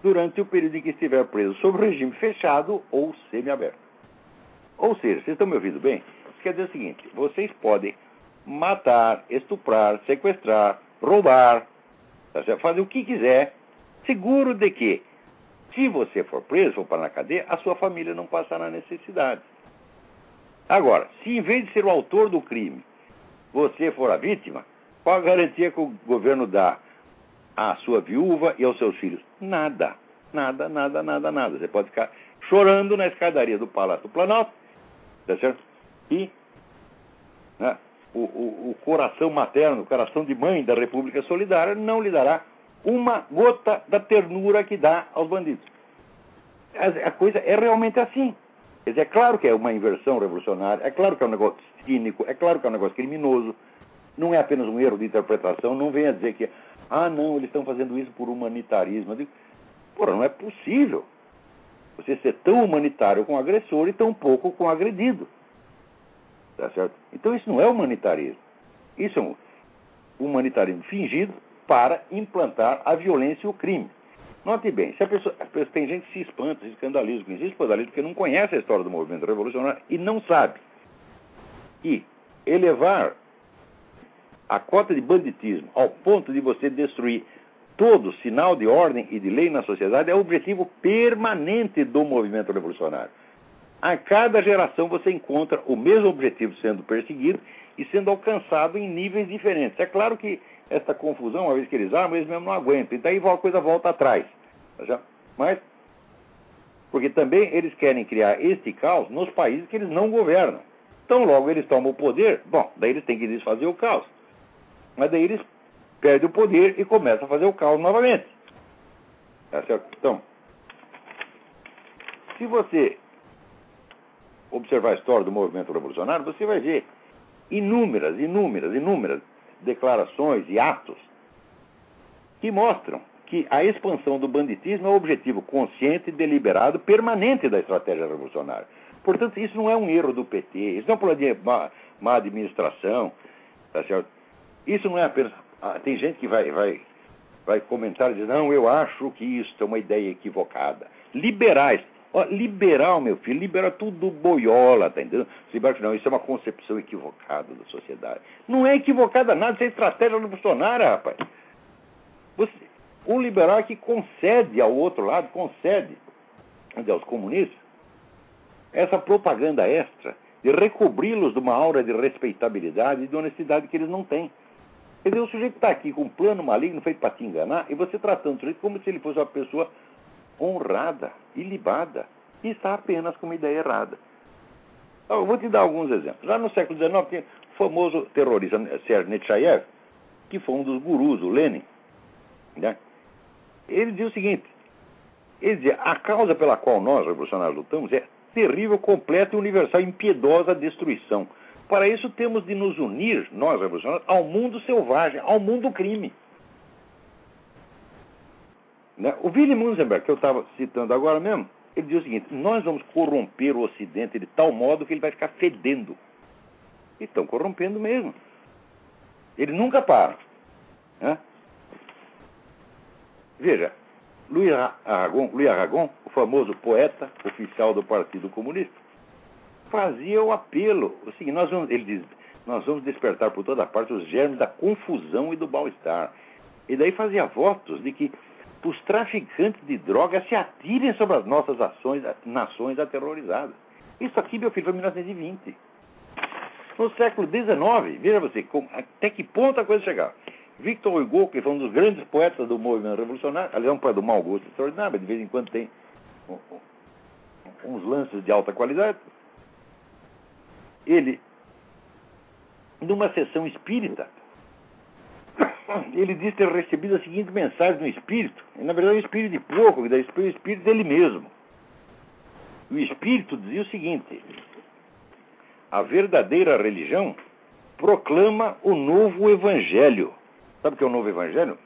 Speaker 2: durante o período em que estiver preso sob regime fechado ou semiaberto. Ou seja, vocês estão me ouvindo bem? Isso quer dizer o seguinte: vocês podem matar, estuprar, sequestrar, roubar, fazer o que quiser, seguro de que, se você for preso, for para na cadeia, a sua família não passará necessidade. Agora, se em vez de ser o autor do crime, você for a vítima, qual a garantia que o governo dá à sua viúva e aos seus filhos? Nada. Nada, nada, nada, nada. Você pode ficar chorando na escadaria do Palácio do Planalto, tá certo? E né, o, o, o coração materno, o coração de mãe da República Solidária não lhe dará uma gota da ternura que dá aos bandidos. A, a coisa é realmente assim. Quer dizer, é claro que é uma inversão revolucionária, é claro que é um negócio cínico, é claro que é um negócio criminoso, não é apenas um erro de interpretação, não venha dizer que, ah, não, eles estão fazendo isso por humanitarismo. Digo, porra, não é possível você ser tão humanitário com o agressor e tão pouco com o agredido. Tá certo? Então isso não é humanitarismo. Isso é um humanitarismo fingido para implantar a violência e o crime. Note bem, se a pessoa, a pessoa, tem gente que se espanta, se escandaliza com isso, se escandaliza porque não conhece a história do movimento revolucionário e não sabe. E elevar a cota de banditismo ao ponto de você destruir todo sinal de ordem e de lei na sociedade é o objetivo permanente do movimento revolucionário. A cada geração você encontra o mesmo objetivo sendo perseguido e sendo alcançado em níveis diferentes. É claro que essa confusão, uma vez que eles armam, eles mesmo não aguentam. E daí a coisa volta atrás. Tá Mas, porque também eles querem criar este caos nos países que eles não governam. Então, logo eles tomam o poder, bom, daí eles têm que desfazer o caos. Mas daí eles perdem o poder e começam a fazer o caos novamente. Tá certo? Então, se você observar a história do movimento revolucionário, você vai ver inúmeras, inúmeras, inúmeras declarações e atos que mostram que a expansão do banditismo é o objetivo consciente, deliberado, permanente da estratégia revolucionária. Portanto, isso não é um erro do PT, isso não é um problema de má, má administração, tá certo? Isso não é apenas. Ah, tem gente que vai, vai, vai comentar e dizer, não, eu acho que isso é uma ideia equivocada. Liberais. Ó, liberal, meu filho, libera tudo boiola, tá entendendo? Liberal, não, isso é uma concepção equivocada da sociedade. Não é equivocada nada, isso é estratégia revolucionária, rapaz. Você, um liberal que concede ao outro lado, concede aos comunistas, essa propaganda extra de recobri-los de uma aura de respeitabilidade e de honestidade que eles não têm. Quer dizer, o sujeito está aqui com um plano maligno feito para te enganar e você tratando o sujeito como se ele fosse uma pessoa honrada, ilibada, e está apenas com uma ideia errada. Eu vou te dar alguns exemplos. Já no século XIX, o famoso terrorista Sergei Nechayev, que foi um dos gurus, o Lenin. Né? Ele dizia o seguinte: ele dizia, a causa pela qual nós, revolucionários, lutamos é terrível, completa e universal, impiedosa destruição. Para isso temos de nos unir, nós revolucionários, ao mundo selvagem, ao mundo crime. Né? O Willy Munzenberg, que eu estava citando agora mesmo, ele diz o seguinte: nós vamos corromper o Ocidente de tal modo que ele vai ficar fedendo. E estão corrompendo mesmo. Ele nunca para. Né? Veja, Louis Aragon, Aragon, o famoso poeta oficial do Partido Comunista, fazia o apelo. O seguinte, nós vamos, ele diz, nós vamos despertar por toda parte os germes da confusão e do mal-estar. E daí fazia votos de que os traficantes de drogas se atirem sobre as nossas ações, nações aterrorizadas. Isso aqui, meu filho, foi em 1920. No século XIX, veja você, até que ponto a coisa chegava. Victor Hugo, que foi um dos grandes poetas do movimento revolucionário, aliás, é um poeta do mau gosto extraordinário, mas de vez em quando tem uns lances de alta qualidade. Ele, numa sessão espírita, ele diz ter recebido a seguinte mensagem do espírito, e, na verdade é um espírito de pouco, o espírito dele mesmo. O espírito dizia o seguinte: a verdadeira religião proclama o novo evangelho. Sabe o que é o novo evangelho?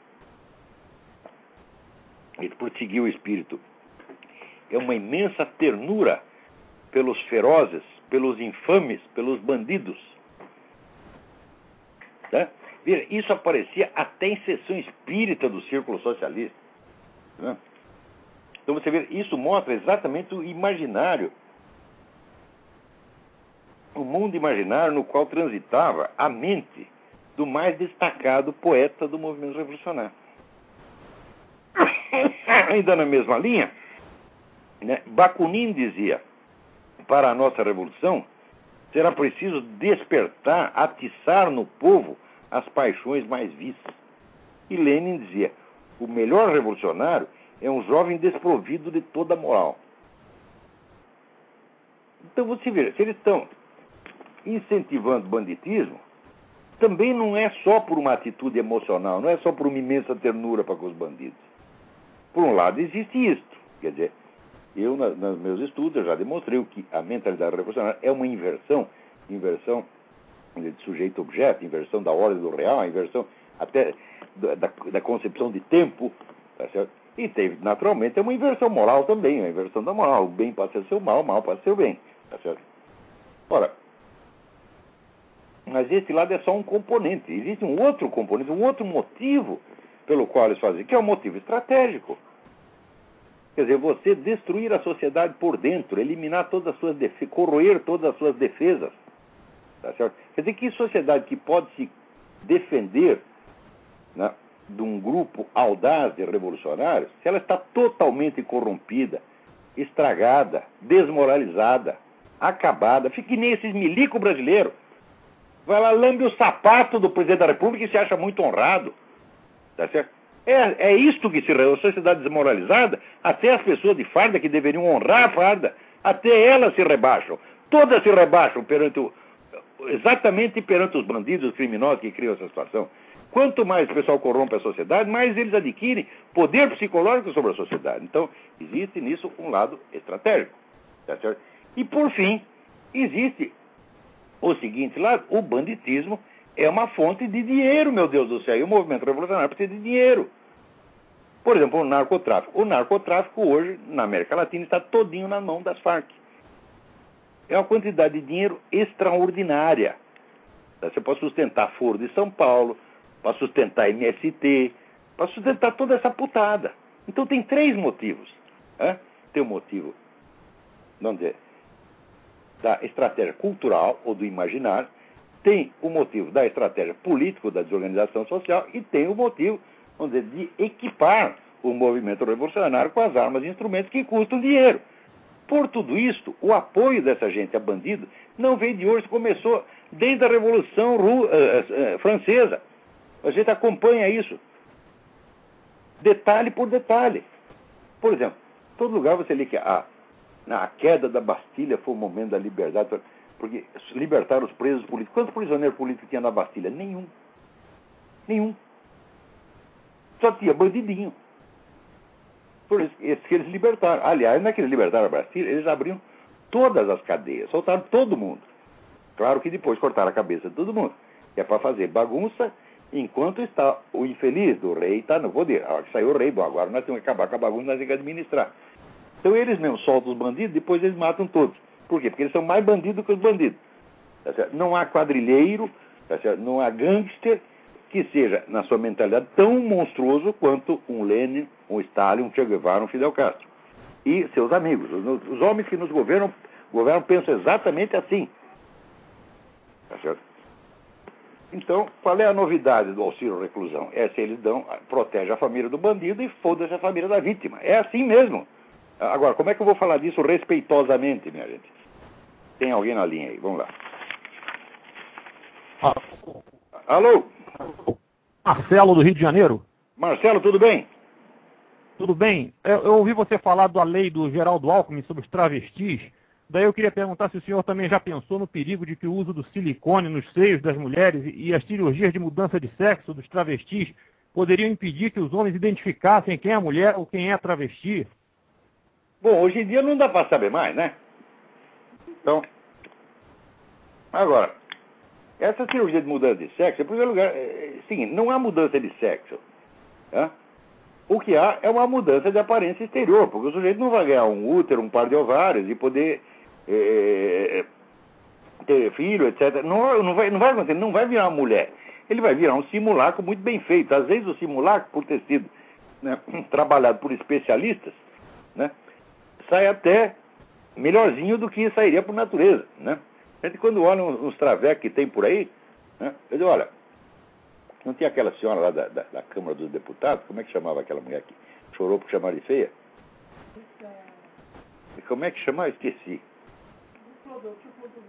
Speaker 2: Ele prosseguiu o espírito. É uma imensa ternura pelos ferozes, pelos infames, pelos bandidos. Né? Veja, isso aparecia até em sessão espírita do círculo socialista. Né? Então você vê, isso mostra exatamente o imaginário, o mundo imaginário no qual transitava a mente do mais destacado poeta do movimento revolucionário. Ainda na mesma linha, né, Bakunin dizia: para a nossa revolução será preciso despertar, atiçar no povo as paixões mais vistas. E Lenin dizia: o melhor revolucionário é um jovem desprovido de toda moral. Então você vê, se eles estão incentivando banditismo, também não é só por uma atitude emocional, não é só por uma imensa ternura para com os bandidos. Por um lado, existe isto. Quer dizer, eu, nos meus estudos, eu já demonstrei que a mentalidade revolucionária é uma inversão, inversão de sujeito-objeto, inversão da ordem do real, inversão até da, da, concepção de tempo, tá? E teve, naturalmente, uma inversão moral também, uma inversão da moral. O bem passa a ser o mal, o mal passa a ser o bem, tá certo? Ora, mas esse lado é só um componente. Existe um outro componente, um outro motivo pelo qual eles fazem, que é o um motivo estratégico. Quer dizer, você destruir a sociedade por dentro, eliminar todas as suas defesas, corroer todas as suas defesas. Tá certo? Quer dizer, que sociedade que pode se defender né, de um grupo audaz de revolucionários, se ela está totalmente corrompida, estragada, desmoralizada, acabada, fica que nem esses milico brasileiros. Vai lá, lambe o sapato do presidente da República e se acha muito honrado. Tá certo? É, é isto que se a sociedade desmoralizada, até as pessoas de farda que deveriam honrar a farda, até elas se rebaixam. Todas se rebaixam perante o, exatamente perante os bandidos, os criminosos que criam essa situação. Quanto mais o pessoal corrompe a sociedade, mais eles adquirem poder psicológico sobre a sociedade. Então, existe nisso um lado estratégico. Tá certo? E, por fim, existe o seguinte lado: o banditismo é uma fonte de dinheiro, meu Deus do céu. E o movimento revolucionário precisa de dinheiro. Por exemplo, o narcotráfico. O narcotráfico hoje, na América Latina, está todinho na mão das Farc. É uma quantidade de dinheiro extraordinária. Você pode sustentar Foro de São Paulo, para sustentar MST, para sustentar toda essa putada. Então tem três motivos. Né? Tem o motivo vamos dizer, da estratégia cultural ou do imaginário, tem o motivo da estratégia política da desorganização social e tem o motivo vamos dizer, de equipar o movimento revolucionário com as armas e instrumentos que custam dinheiro. Por tudo isto, o apoio dessa gente a bandido não vem de hoje, começou desde a Revolução Ru, uh, uh, Francesa. A gente acompanha isso. Detalhe por detalhe. Por exemplo, todo lugar você lê que a, a queda da Bastilha foi o momento da liberdade, porque libertaram os presos políticos. Quantos prisioneiros políticos tinha na Bastilha? Nenhum. Nenhum. Só tinha bandidinho. Por isso, esses que eles libertaram. Aliás, não é libertaram a Brasília, eles abriram todas as cadeias, soltaram todo mundo. Claro que depois cortaram a cabeça de todo mundo. Que é para fazer bagunça enquanto está o infeliz do rei está no poder. A hora que saiu o rei, bom, agora nós temos que acabar com a bagunça, nós temos que administrar. Então eles mesmos soltam os bandidos, depois eles matam todos. Por quê? Porque eles são mais bandidos que os bandidos. Tá não há quadrilheiro, tá não há gangster, que seja, na sua mentalidade, tão monstruoso quanto um Lenin, um Stalin, um Che Guevara, um Fidel Castro. E seus amigos. Os, homens que nos governam, governam pensam exatamente assim. Tá certo? Então, qual é a novidade do auxílio reclusão? É se eles dão, protege a família do bandido e foda-se a família da vítima. É assim mesmo. Agora, como é que eu vou falar disso respeitosamente, minha gente? Tem alguém na linha aí? Vamos lá. Alô?
Speaker 3: Marcelo, do Rio de Janeiro.
Speaker 2: Marcelo, tudo bem?
Speaker 3: Tudo bem. Eu, eu, ouvi você falar da lei do Geraldo Alckmin sobre os travestis. Daí eu queria perguntar se o senhor também já pensou no perigo de que o uso do silicone nos seios das mulheres e as cirurgias de mudança de sexo dos travestis poderiam impedir que os homens identificassem quem é mulher ou quem é travesti?
Speaker 2: Bom, hoje em dia não dá para saber mais, né? Então, agora, essa cirurgia de mudança de sexo, em primeiro lugar, é, é seguinte, não há mudança de sexo. Tá? O que há é uma mudança de aparência exterior, porque o sujeito não vai ganhar um útero, um par de ovários e poder é, ter filho, etc. Não, não, vai, não vai acontecer, não vai virar uma mulher. ele vai virar um simulacro muito bem feito. Às vezes o simulacro, por ter sido né, trabalhado por especialistas, né, sai até melhorzinho do que sairia por natureza. Né? A gente, quando olha uns travecos que tem por aí, né, eu digo, olha, não tinha aquela senhora lá da, da, da, Câmara dos Deputados, como é que chamava aquela mulher que chorou por chamar de feia? E como é que chamava? Esqueci.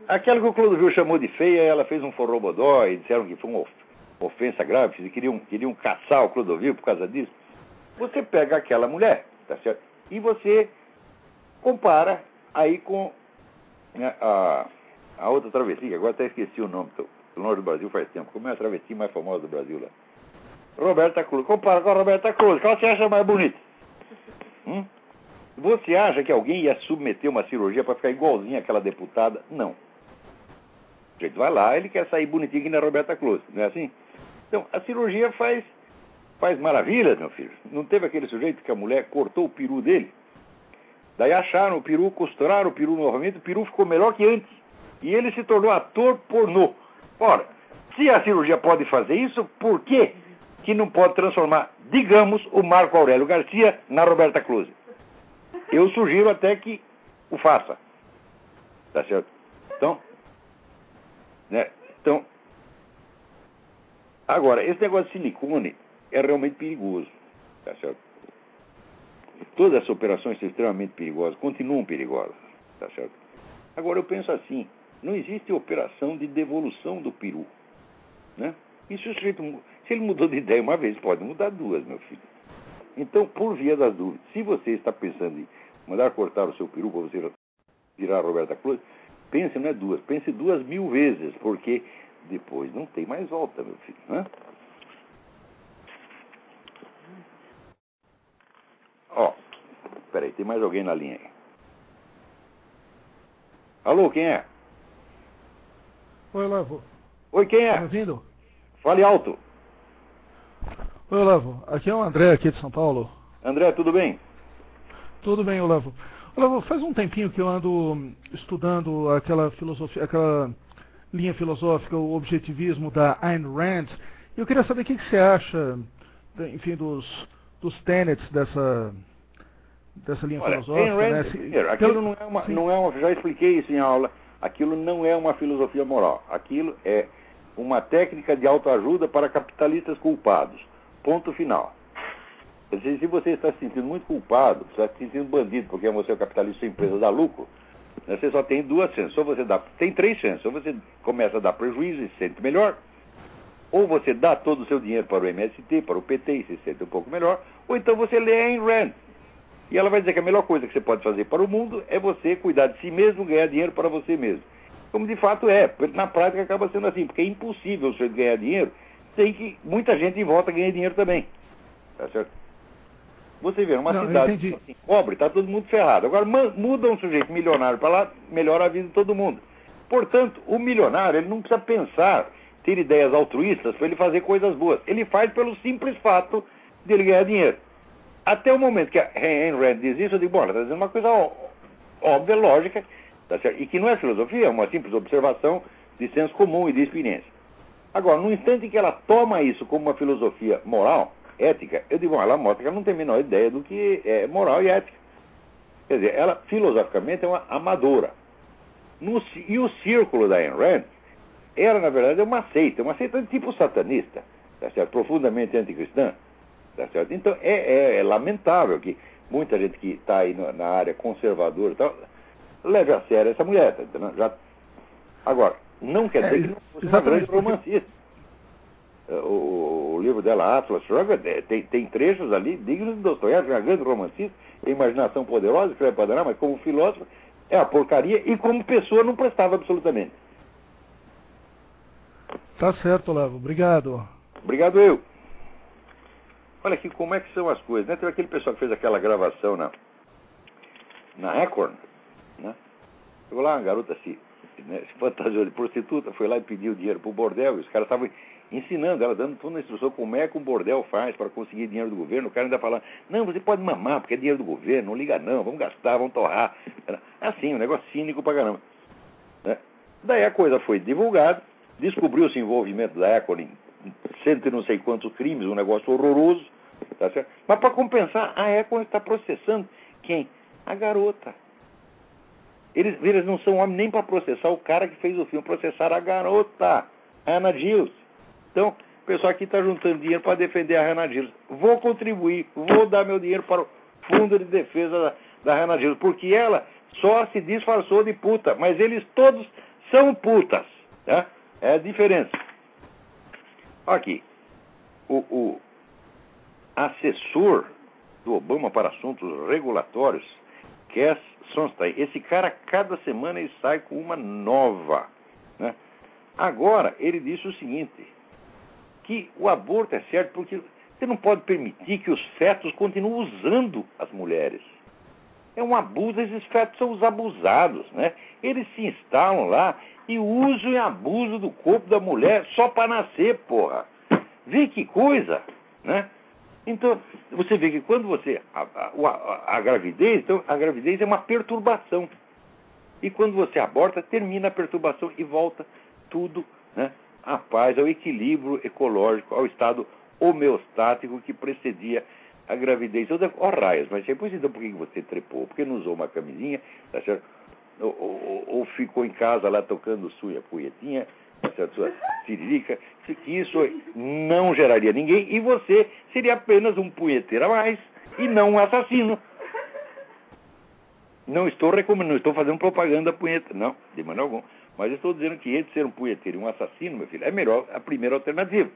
Speaker 2: Aquela que o Clodovil chamou de feia, ela fez um forrobodó e disseram que foi uma ofensa grave, e queriam, queriam caçar o Clodovil por causa disso. Você pega aquela mulher, tá certo? E você compara aí com né, a, a outra travessia, agora até esqueci o nome, estou longe do Brasil faz tempo. Como é a travessia mais famosa do Brasil lá? Roberta Cruz. Compara com a Roberta Cruz. Qual você acha mais bonita? Hum? Você acha que alguém ia submeter uma cirurgia para ficar igualzinha àquela deputada? Não. O jeito vai lá, ele quer sair bonitinho que na Roberta Cruz, não é assim? Então, a cirurgia faz, faz maravilhas, meu filho. Não teve aquele sujeito que a mulher cortou o peru dele? Daí acharam o peru, costuraram o peru novamente, o peru ficou melhor que antes. E ele se tornou ator pornô. Ora, se a cirurgia pode fazer isso, por que, que não pode transformar, digamos, o Marco Aurélio Garcia na Roberta Close? Eu sugiro até que o faça. Tá certo? Então, né? Então, agora, esse negócio de silicone é realmente perigoso. Tá certo? Todas as operações são extremamente perigosas, continuam perigosas. Tá certo? Agora, eu penso assim: não existe operação de devolução do peru. Né? E se, o sujeito, se ele mudou de ideia uma vez, pode mudar duas, meu filho. Então, por via das dúvidas, se você está pensando em mandar cortar o seu peru para você virar a Roberta Cruz, pense não é duas, pense duas mil vezes, porque depois não tem mais volta, meu filho. Né? Ó, peraí, tem mais alguém na linha aí. Alô, quem é?
Speaker 4: Oi, Lavo.
Speaker 2: Oi, quem é?
Speaker 4: Tá me ouvindo?
Speaker 2: Fale alto.
Speaker 4: Oi, Lavo. Aqui é o André, aqui de São Paulo.
Speaker 2: André, tudo bem?
Speaker 4: Tudo bem, Olavo. Olavo, faz um tempinho que eu ando estudando aquela filosofia, aquela linha filosófica, o objetivismo da Ayn Rand. E eu queria saber o que, que você acha, enfim, dos, dos tenets dessa, dessa linha
Speaker 2: Olha,
Speaker 4: filosófica.
Speaker 2: Ayn Rand,
Speaker 4: né?
Speaker 2: primeiro, aquilo não é, uma, não é uma. Já expliquei isso em aula. Aquilo não é uma filosofia moral. Aquilo é uma técnica de autoajuda para capitalistas culpados. Ponto final. Se você está se sentindo muito culpado, está se sentindo bandido, porque você é um capitalista, sua empresa dá lucro, né, você só tem duas chances. Ou você dá, tem três chances. Ou você começa a dar prejuízo e se sente melhor, ou você dá todo o seu dinheiro para o MST, para o PT e se sente um pouco melhor, ou então você lê Ayn Rand. E ela vai dizer que a melhor coisa que você pode fazer para o mundo é você cuidar de si mesmo, ganhar dinheiro para você mesmo. Como de fato é, na prática acaba sendo assim, porque é impossível você ganhar dinheiro sem que muita gente em volta ganhe dinheiro também. Tá certo? Você vê, numa
Speaker 4: Não,
Speaker 2: cidade
Speaker 4: entendi.
Speaker 2: assim, pobre, está todo mundo ferrado. Agora muda um sujeito milionário para lá, melhora a vida de todo mundo. Portanto, o milionário ele não precisa pensar, ter ideias altruístas para ele fazer coisas boas. Ele faz pelo simples fato de ele ganhar dinheiro. Até o momento que a Ayn Rand diz isso, eu digo, bom, ela está dizendo uma coisa óbvia, lógica, tá e que não é filosofia, é uma simples observação de senso comum e de experiência. Agora, no instante que ela toma isso como uma filosofia moral, ética, eu digo, bom, ela mostra que ela não tem a menor ideia do que é moral e ética. Quer dizer, ela filosoficamente é uma amadora. No e o círculo da Ayn Rand era, na verdade, uma seita, uma seita de tipo satanista, tá certo? profundamente anticristã. Tá certo? Então é, é- é lamentável que muita gente que está aí na área conservadora e tal, leve a sério essa mulher. Tá entendendo? Já... Agora, não quer dizer
Speaker 4: É,
Speaker 2: que não fosse uma grande romancista. É, O, o livro dela, Atlas Shrugged, é, tem, tem trechos ali dignos de Dostoiévski, uma grande romancista, tem imaginação poderosa, escreve para danar, mas como filósofo é a porcaria e como pessoa não prestava absolutamente.
Speaker 4: Tá certo, Olavo. Obrigado.
Speaker 2: Obrigado eu. Olha aqui como é que são as coisas, né? Teve aquele pessoal que fez aquela gravação na, na Record, né? Chegou lá uma garota se, né, se fantasiou de prostituta, foi lá e pediu dinheiro pro bordel, e os caras estavam ensinando ela, dando toda a instrução como é que um bordel faz para conseguir dinheiro do governo. O cara ainda falando, não, você pode mamar, porque é dinheiro do governo, não liga não, vamos gastar, vamos torrar. Era assim, um negócio cínico pra caramba. Né? Daí a coisa foi divulgada, descobriu-se o envolvimento da Econ em, cento e não sei quantos crimes, um negócio horroroso. Tá certo? Mas para compensar, a Econ está processando quem? A garota. Eles, eles não são homens nem para processar o cara que fez o filme, processar a garota, a Ana Gilles. Então, o pessoal aqui está juntando dinheiro para defender a Ana Gilles. Vou contribuir, vou dar meu dinheiro para o Fundo de Defesa da, Ana Gilles, porque ela só se disfarçou de puta, mas eles todos são putas. Tá? É a diferença. Aqui, o, o assessor do Obama para assuntos regulatórios, Cass Sonstein, esse cara, cada semana ele sai com uma nova. Né? Agora, ele disse o seguinte, que o aborto é certo porque você não pode permitir que os fetos continuem usando as mulheres. É um abuso, esses fetos são os abusados, né? Eles se instalam lá e usam e abusam do corpo da mulher só para nascer, porra. Vê que coisa, né? Então, você vê que quando você. A, a, a, gravidez, então, a gravidez é uma perturbação. E quando você aborta, termina a perturbação e volta tudo né, à paz, ao equilíbrio ecológico, ao estado homeostático que precedia a gravidez. Ó, oh, raios, mas depois então por que você trepou? Porque não usou uma camisinha, tá certo? Ou, ou, ou ficou em casa lá tocando sua punhetinha, tá sua tiririca, que isso não geraria ninguém e você seria apenas um punheteiro a mais e não um assassino. Não estou recomendando, não estou fazendo propaganda punheta, não, de maneira alguma. Mas estou dizendo que entre ser um punheteiro e um assassino, meu filho, é melhor a primeira alternativa.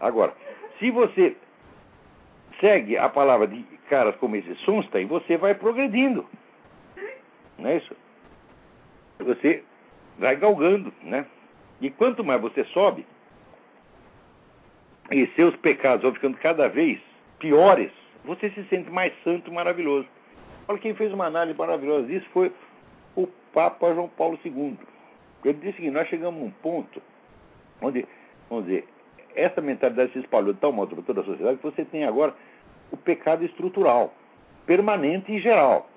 Speaker 2: Agora, se você segue a palavra de caras como esse Sunstein, você vai progredindo. Não é isso? Você vai galgando, né? E quanto mais você sobe, e seus pecados vão ficando cada vez piores, você se sente mais santo e maravilhoso. Olha, quem fez uma análise maravilhosa disso foi o Papa João Paulo II. Ele disse que nós chegamos um ponto onde, vamos dizer, essa mentalidade se espalhou de tal modo para toda a sociedade que você tem agora o pecado estrutural, permanente e geral.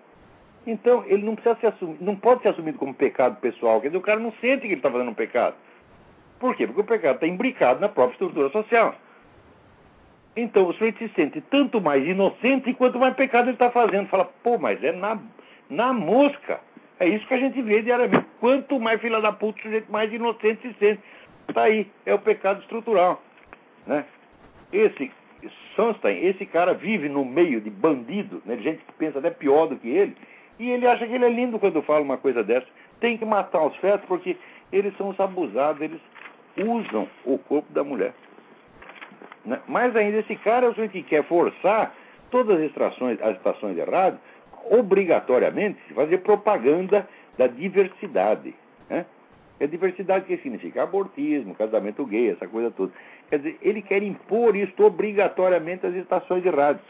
Speaker 2: Então, ele não precisa ser assumido, não pode ser assumido como pecado pessoal, quer dizer, o cara não sente que ele está fazendo um pecado. Por quê? Porque o pecado está imbricado na própria estrutura social. Então, o sujeito se sente tanto mais inocente quanto mais pecado ele está fazendo. Fala, pô, mas é na, na mosca. É isso que a gente vê diariamente. Quanto mais fila da puta, o sujeito mais inocente se sente. Está aí, é o pecado estrutural. Né? Esse Sunstein, esse cara vive no meio de bandido, né, de gente que pensa até pior do que ele, e ele acha que ele é lindo quando fala uma coisa dessa. Tem que matar os fetos porque eles são os abusados, eles usam o corpo da mulher. Né? Mais ainda, esse cara é o que quer forçar todas as estações, as estações de rádio, obrigatoriamente, fazer propaganda da diversidade. Né? É diversidade que significa abortismo, casamento gay, essa coisa toda. Quer dizer, ele quer impor isso obrigatoriamente às estações de rádio.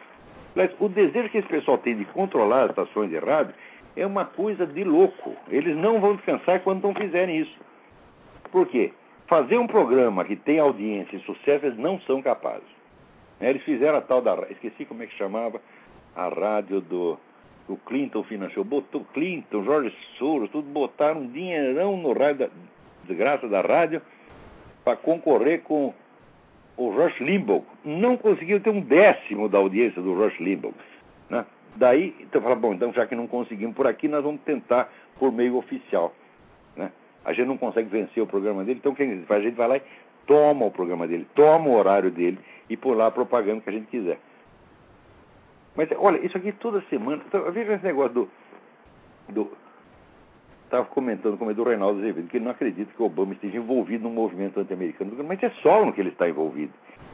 Speaker 2: Mas o desejo que esse pessoal tem de controlar as estações de rádio é uma coisa de louco. Eles não vão descansar quando não fizerem isso. Por quê? Fazer um programa que tem audiência e sucesso, eles não são capazes. Eles fizeram a tal da. Esqueci como é que chamava a rádio do, do Clinton financiou. Botou Clinton, Jorge Soros, tudo botaram um dinheirão no rádio, da, desgraça da rádio, para concorrer com o Rush Limbaugh não conseguiu ter um décimo da audiência do Rush Limbaugh. Né? Daí, então fala, bom, então já que não conseguimos por aqui, nós vamos tentar por meio oficial. Né? A gente não consegue vencer o programa dele, então quem faz? A gente vai lá e toma o programa dele, toma o horário dele e por lá a propaganda que a gente quiser. Mas olha, isso aqui toda semana. Então, veja esse negócio do. do estava comentando com o do Reinaldo Azevedo, que ele não acredita que o Obama esteja envolvido no movimento anti-americano, mas é só no que ele está envolvido.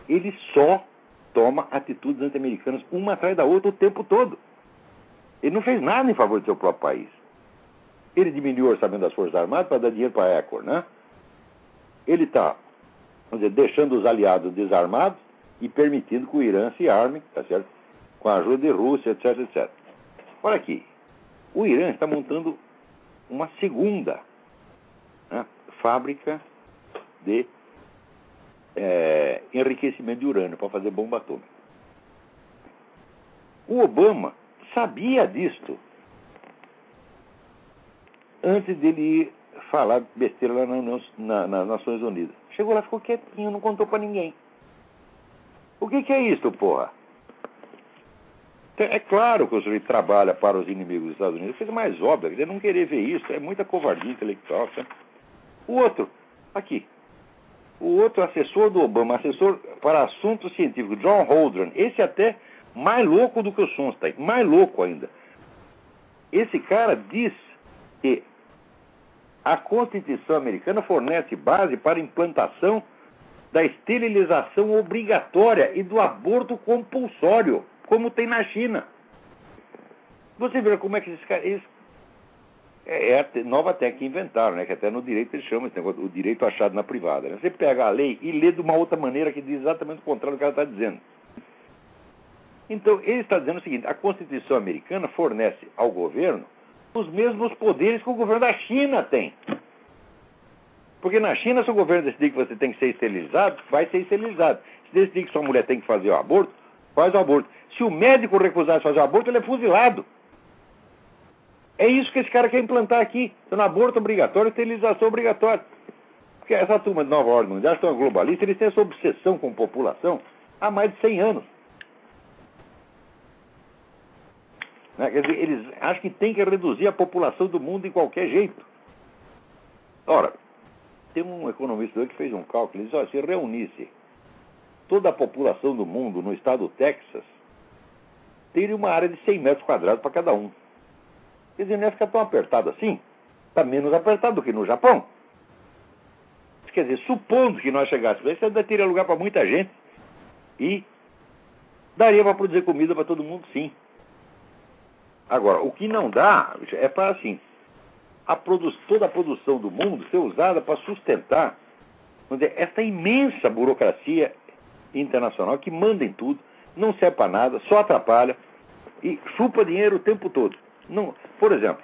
Speaker 2: Ele só toma atitudes anti-americanas uma atrás da outra o tempo todo. Ele não fez nada em favor do seu próprio país. Ele diminuiu o orçamento das Forças Armadas para dar dinheiro para a ECOR, né? Ele está, deixando os aliados desarmados e permitindo que o Irã se arme, tá certo? Com a ajuda de Rússia, etc, etc. Olha aqui, o Irã está montando uma segunda né, fábrica de é, enriquecimento de urânio para fazer bomba atômica. O Obama sabia disto antes dele falar besteira lá nas na, na Nações Unidas. Chegou lá, ficou quietinho, não contou para ninguém. O que, que é isso, porra? É claro que o sujeito trabalha para os inimigos dos Estados Unidos. Coisa mais óbvia, ele não querer ver isso, é muita covardia intelectual. Sabe? O outro, aqui, o outro assessor do Obama, assessor para assuntos científicos, John Holdren, esse até mais louco do que o Sunstein, mais louco ainda. Esse cara diz que a Constituição americana fornece base para implantação da esterilização obrigatória e do aborto compulsório, como tem na China. Você vê como é que esses caras. É, é a nova técnica que inventaram, né? Que até no direito eles chamam esse negócio, o direito achado na privada. Né? Você pega a lei e lê de uma outra maneira que diz exatamente o contrário do que ela está dizendo. Então, ele está dizendo o seguinte: a Constituição americana fornece ao governo os mesmos poderes que o governo da China tem. Porque na China, se o governo decidir que você tem que ser esterilizado, vai ser esterilizado. Se decidir que sua mulher tem que fazer o aborto, faz o aborto. Se o médico recusar fazer o aborto, ele é fuzilado. É isso que esse cara quer implantar aqui. Então, aborto obrigatório, esterilização obrigatória. Porque essa turma de Nova Ordem Mundial, são globalistas, eles têm essa obsessão com população há mais de 100 anos. Né? Quer dizer, eles acham que tem que reduzir a população do mundo de qualquer jeito. Ora, tem um economista que fez um cálculo, ele olha, se reunisse toda a população do mundo no estado do Texas, teria uma área de 100 metros quadrados para cada um. Quer dizer, não ia ficar tão apertado assim. Está menos apertado do que no Japão. Quer dizer, supondo que nós chegássemos, isso ainda teria lugar para muita gente e daria para produzir comida para todo mundo, sim. Agora, o que não dá é para assim, a toda a produção do mundo ser usada para sustentar dizer, essa imensa burocracia internacional que manda em tudo, não serve para nada, só atrapalha e chupa dinheiro o tempo todo. Não, por exemplo,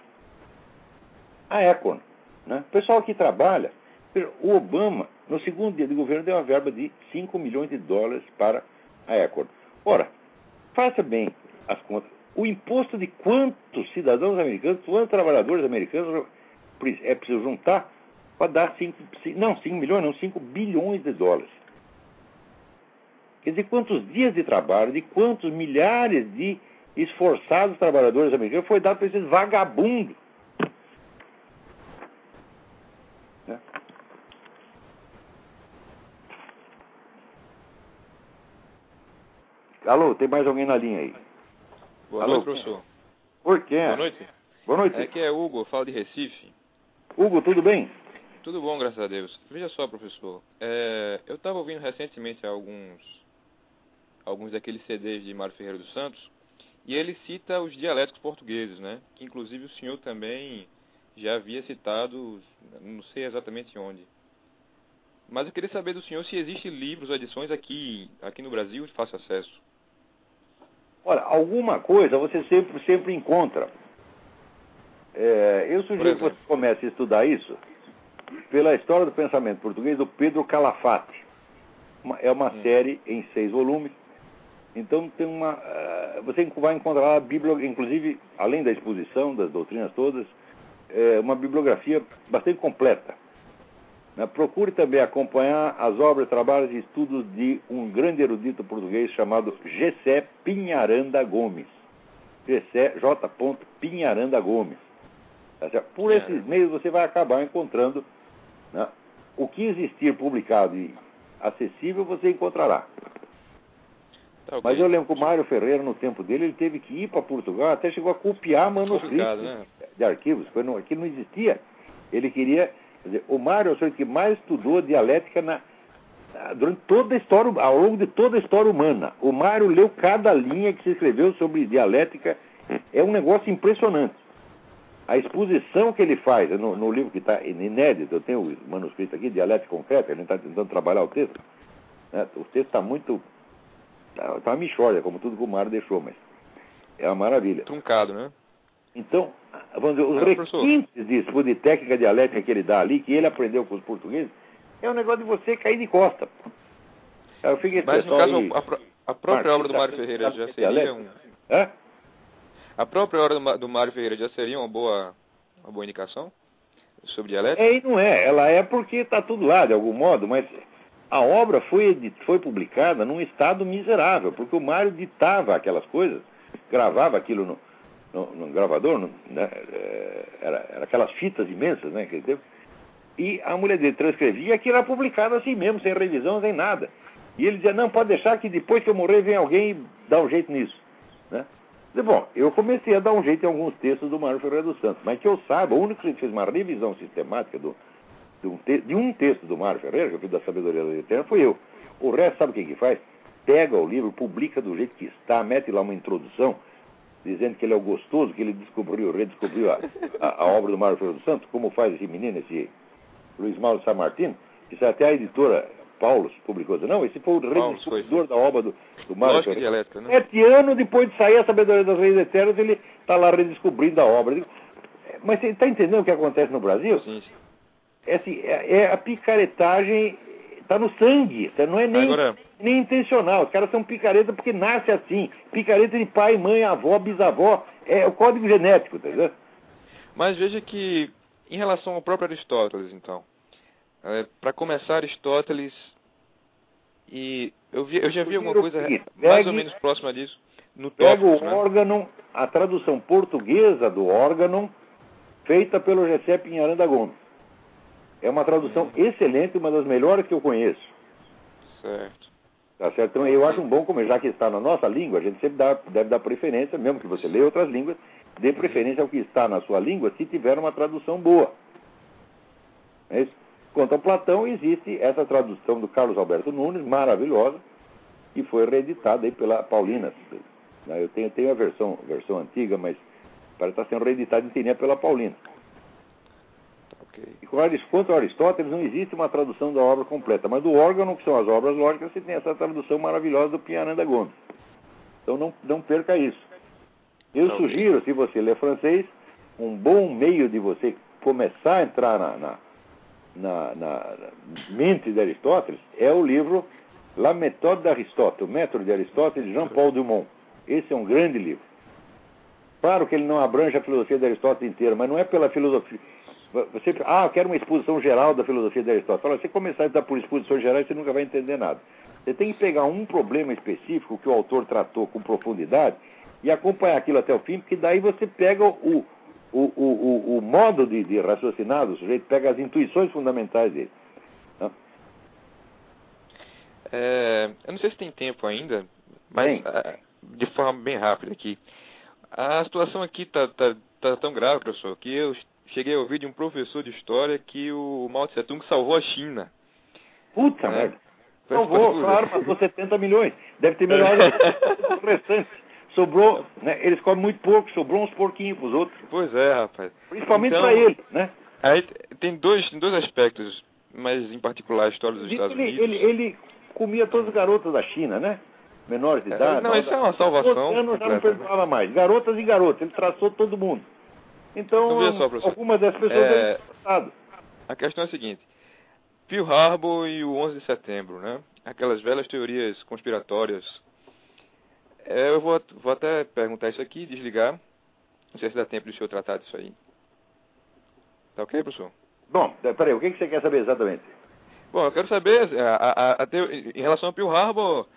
Speaker 2: a Econ. Né? O pessoal que trabalha, o Obama, no segundo dia de governo, deu uma verba de 5 milhões de dólares para a Econ. Ora, faça bem as contas. O imposto de quantos cidadãos americanos, quantos trabalhadores americanos é preciso juntar para dar 5, não, 5 milhões, não, 5 bilhões de dólares. Quer dizer, quantos dias de trabalho, de quantos milhares de esforçados trabalhadores americanos foi dado para esses vagabundos. Né? Alô, tem mais alguém na linha aí?
Speaker 5: Boa Alô? noite, professor.
Speaker 2: Por quê?
Speaker 5: Boa noite.
Speaker 2: Boa noite.
Speaker 5: Aqui é Hugo, falo de Recife.
Speaker 2: Hugo, tudo bem?
Speaker 5: Tudo bom, graças a Deus. Veja só, professor. É, eu estava ouvindo recentemente alguns alguns daqueles CDs de Mário Ferreira dos Santos e ele cita os dialéticos portugueses, né? Que inclusive o senhor também já havia citado, não sei exatamente onde. Mas eu queria saber do senhor se existem livros, edições aqui, aqui no Brasil de fácil acesso.
Speaker 2: Olha, alguma coisa você sempre, sempre encontra. É, eu sugiro que você comece a estudar isso pela história do pensamento português do Pedro Calafate. É uma hum. série em seis volumes então tem uma. Uh, você vai encontrar a Bíblia, inclusive, além da exposição das doutrinas todas, é uma bibliografia bastante completa. Né? Procure também acompanhar as obras, trabalhos e estudos de um grande erudito português chamado Gessé Pinharanda Gomes. Gessé J. Pinharanda Gomes. Tá Por esses meios você vai acabar encontrando né, o que existir publicado e acessível você encontrará. Tá, Mas eu lembro que o Mário Ferreira, no tempo dele, ele teve que ir para Portugal, até chegou a copiar manuscritos né? de arquivos, não, aquilo não existia. Ele queria. Dizer, o Mário é o senhor que mais estudou dialética na, durante toda a história, ao longo de toda a história humana. O Mário leu cada linha que se escreveu sobre dialética. É um negócio impressionante. A exposição que ele faz no, no livro que está inédito, eu tenho o manuscrito aqui, Dialética Concreta, ele está tentando trabalhar o texto. Né? O texto está muito Tá, tá uma mixória, como tudo que o Mário deixou, mas é uma maravilha.
Speaker 5: Truncado, né?
Speaker 2: Então, vamos dizer, os Não, requintes disso, de técnica dialética que ele dá ali, que ele aprendeu com os portugueses, é um negócio de você cair de costa.
Speaker 5: Eu Mas, no caso, aí, a, a, própria obra do Mário Ferreira já seria um...
Speaker 2: Hã?
Speaker 5: A própria obra do, do Mário Ferreira já seria uma boa, uma boa indicação sobre dialética?
Speaker 2: É e não é. Ela é porque está tudo lá, de algum modo, mas a obra foi, foi publicada num estado miserável, porque o Mário ditava aquelas coisas, gravava aquilo no, no, no gravador, no, né, é, era, era, aquelas fitas imensas né, que e a mulher dele transcrevia e aquilo era publicado assim mesmo, sem revisão, sem nada. E ele dizia, não, pode deixar que depois que eu morrer vem alguém dá um jeito nisso. Né? E, bom, eu comecei a dar um jeito em alguns textos do Mário Ferreira dos Santos, mas que eu saiba, o único que fez uma revisão sistemática do, de, um te, de, um texto do Mário Ferreira, que eu fiz da Sabedoria da Eterna, fui eu. O resto, sabe o que que faz? Pega o livro, publica do jeito que está, mete lá uma introdução, dizendo que ele é o gostoso, que ele descobriu, redescobriu a, a, a obra do Mário Ferreira dos Santos, como faz esse menino, esse Luiz Mauro San Martino, isso até a editora Paulo publicou. Não, esse foi o redescobridor da obra do, do Mário
Speaker 5: Lógica dialética, né?
Speaker 2: Sete anos depois de sair a Sabedoria das Leis Eternas, ele está lá redescobrindo a obra. Mas você está entendendo o que acontece no Brasil?
Speaker 5: Sim, sim.
Speaker 2: É, assim, é, é a picaretagem está no sangue, não é nem,
Speaker 5: Agora...
Speaker 2: nem intencional. Os caras são picareta porque nasce assim. Picareta de pai, mãe, avó, bisavó. É o código genético, tá entendeu?
Speaker 5: Mas veja que, em relação ao próprio Aristóteles, então, é, para começar, Aristóteles, e eu, vi, eu já vi alguma coisa
Speaker 2: Pegue,
Speaker 5: mais ou menos próxima disso no
Speaker 2: Pega
Speaker 5: tópico,
Speaker 2: o
Speaker 5: né?
Speaker 2: órgão, a tradução portuguesa do órgão, feita pelo Gessé Pinharanda Gomes. É uma tradução excelente, uma das melhores que eu conheço.
Speaker 5: Certo.
Speaker 2: Tá certo? Então eu acho um bom, como já que está na nossa língua, a gente sempre dá, deve dar preferência, mesmo que você leia outras línguas, dê preferência ao que está na sua língua, se tiver uma tradução boa. É isso? Quanto ao Platão, existe essa tradução do Carlos Alberto Nunes, maravilhosa, que foi reeditada aí pela Paulina. Eu tenho, tenho a versão, versão antiga, mas parece estar sendo reeditada em pela Paulina. E quanto ao Aristóteles, não existe uma tradução da obra completa, mas do órgão, que são as obras lógicas, você tem essa tradução maravilhosa do Pinharanda Gomes. Então não, não perca isso. Eu
Speaker 5: Ok.
Speaker 2: sugiro, se você lê francês, um bom meio de você começar a entrar na, na, na, na mente de Aristóteles é o livro La Méthode d'Aristote, o método de Aristóteles, de Jean-Paul Dumont. Esse é um grande livro. Claro que ele não abrange a filosofia de Aristóteles inteira, mas não é pela filosofia. Você, ah, eu quero uma exposição geral da filosofia de Aristóteles. Se você começar a dar por exposições gerais, você nunca vai entender nada. Você tem que pegar um problema específico que o autor tratou com profundidade e acompanhar aquilo até o fim, porque daí você pega o, o, o, o, o modo de, de raciocinar do sujeito, pega as intuições fundamentais dele. Tá?
Speaker 5: É, eu não sei se tem tempo ainda, mas ah, de forma bem rápida aqui. A situação aqui tá, tá, tá tão grave, professor, que eu cheguei a ouvir de um professor de história que o Mao Tse Tung salvou a China.
Speaker 2: Puta
Speaker 5: É.
Speaker 2: merda. Salvou, claro, passou 70 milhões. Deve ter melhorado o restante. Sobrou, né? Eles comem muito pouco, sobrou uns porquinhos pros outros.
Speaker 5: Pois é, rapaz.
Speaker 2: Principalmente
Speaker 5: Então,
Speaker 2: para ele, né?
Speaker 5: Aí tem dois, tem dois aspectos, mas em particular a história dos
Speaker 2: Ele,
Speaker 5: Estados
Speaker 2: ele,
Speaker 5: Unidos.
Speaker 2: ele, ele comia todas as garotas da China, né? Menores de
Speaker 5: É,
Speaker 2: idade.
Speaker 5: não, isso é uma salvação
Speaker 2: 12 anos já não
Speaker 5: né?
Speaker 2: perdoava mais. Garotas e garotos, ele traçou todo mundo. Então,
Speaker 5: só,
Speaker 2: algumas das pessoas
Speaker 5: É,
Speaker 2: passado.
Speaker 5: A questão é a seguinte: Pearl Harbor e o 11 de setembro, né? Aquelas velhas teorias conspiratórias. É, eu vou, vou até perguntar isso aqui, desligar. Não sei se dá tempo de o senhor tratar disso aí. Tá ok, professor?
Speaker 2: Bom, peraí, o que você quer saber exatamente?
Speaker 5: Bom, eu quero saber, a, a, a teo- em relação a Pearl Harbor,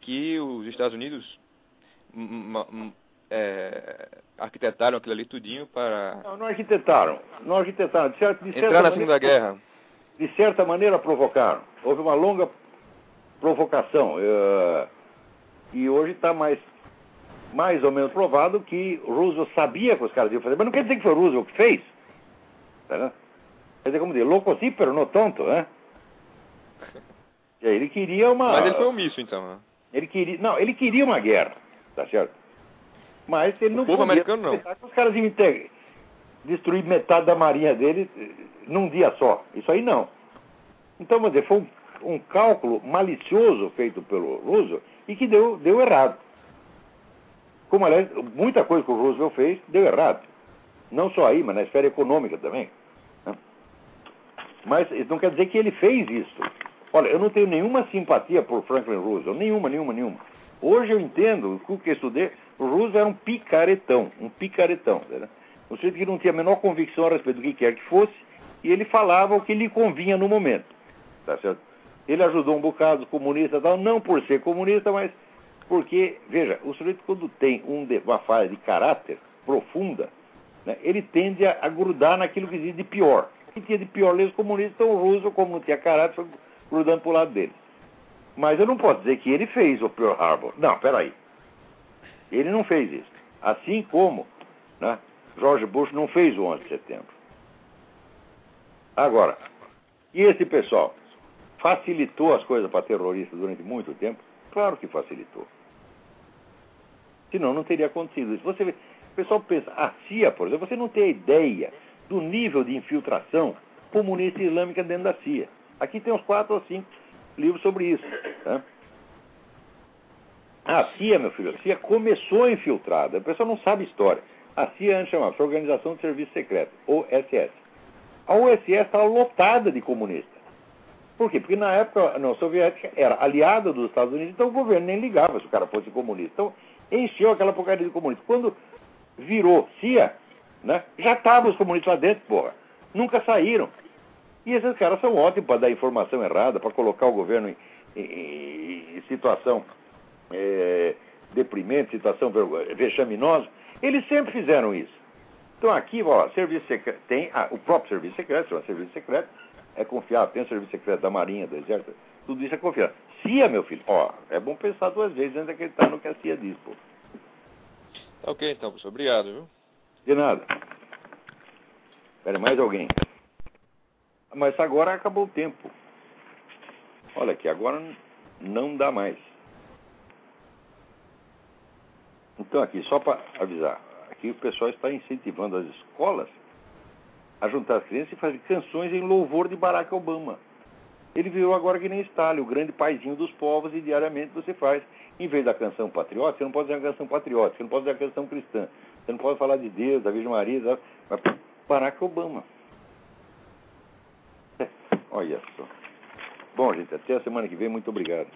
Speaker 5: que os Estados Unidos é, arquitetaram aquilo ali tudinho para
Speaker 2: Não, não arquitetaram. Não arquitetaram. De certa, de certa
Speaker 5: entrar na
Speaker 2: maneira,
Speaker 5: Segunda Guerra.
Speaker 2: de certa maneira provocaram. Houve uma longa provocação. eh, e hoje está mais, mais ou menos provado que Roosevelt sabia que os caras iam fazer. Mas não quer dizer que foi Roosevelt que fez. Tá vendo? Quer dizer, como dizer, louco sim, pero no tonto, né? Ele queria uma...
Speaker 5: Mas ele foi omisso, então. Né?
Speaker 2: Ele queria, não, ele queria uma guerra, tá certo? Mas ele não
Speaker 5: povo
Speaker 2: podia
Speaker 5: americano, não.
Speaker 2: Os caras iam destruir metade da marinha dele eh, num dia só. Isso aí não. Então, vamos dizer, foi um, um cálculo malicioso feito pelo Roosevelt e que deu, deu errado. Como, aliás, muita coisa que o Roosevelt fez deu errado. Não só aí, mas na esfera econômica também. né? Mas isso não quer dizer que ele fez isso. Olha, eu não tenho nenhuma simpatia por Franklin Roosevelt. Nenhuma, nenhuma, nenhuma. Hoje eu entendo, o que eu estudei, o Roosevelt era um picaretão. Um picaretão. Né? Um sujeito que não tinha a menor convicção a respeito do que quer que fosse, e ele falava o que lhe convinha no momento. Tá certo? Ele ajudou um bocado os comunistas, tal, não por ser comunista, mas porque, veja, o sujeito quando tem um de, uma falha de caráter profunda, né, ele tende a, a, grudar naquilo que existe de pior. O que tinha de pior ali os comunistas, então o russo, como não tinha caráter, foi grudando para o lado dele. Mas eu não posso dizer que ele fez o Pearl Harbor. Não, peraí. Ele não fez isso. Assim como né, George Bush não fez o 11 de setembro. Agora, e esse pessoal facilitou as coisas para terroristas durante muito tempo? Claro que facilitou. Senão não teria acontecido isso. Você, o pessoal pensa, a CIA, por exemplo, você não tem ideia do nível de infiltração comunista islâmica dentro da CIA. Aqui tem uns quatro ou cinco livros sobre isso. Tá? A CIA, meu filho, a CIA começou infiltrada. O pessoal não sabe história. A CIA antes chamava Organização de Serviço Secreto, OSS. A OSS estava lotada de comunistas. Por quê? Porque na época a União Soviética era aliada dos Estados Unidos, então o governo nem ligava se o cara fosse comunista. Então encheu aquela porcaria de comunista. Quando virou CIA, né, já estavam os comunistas lá dentro, porra. Nunca saíram. E esses caras são ótimos para dar informação errada, para colocar o governo em, em, em situação é, deprimente, situação vexaminosa. Eles sempre fizeram isso. Então aqui, ó, serviço secreto, tem ah, o próprio serviço secreto, o serviço secreto é confiável, tem o serviço secreto da Marinha, do Exército, tudo isso é confiável. CIA, meu filho, ó, é bom pensar duas vezes antes de acreditar no que a CIA diz, pô.
Speaker 5: Tá ok então, professor. Obrigado, viu?
Speaker 2: De nada. Espera, mais alguém? Mas agora acabou o tempo. Olha aqui, agora não dá mais. Então aqui, só para avisar, aqui o pessoal está incentivando as escolas a juntar as crianças e fazer canções em louvor de Barack Obama. Ele virou agora que nem Stalin, o grande paizinho dos povos, e diariamente você faz, em vez da canção patriótica, você não pode fazer uma canção patriótica, você não pode fazer uma canção cristã, você não pode falar de Deus, da Virgem Maria, mas Barack Obama. Olha só. Bom, gente, até a semana que vem, muito obrigado.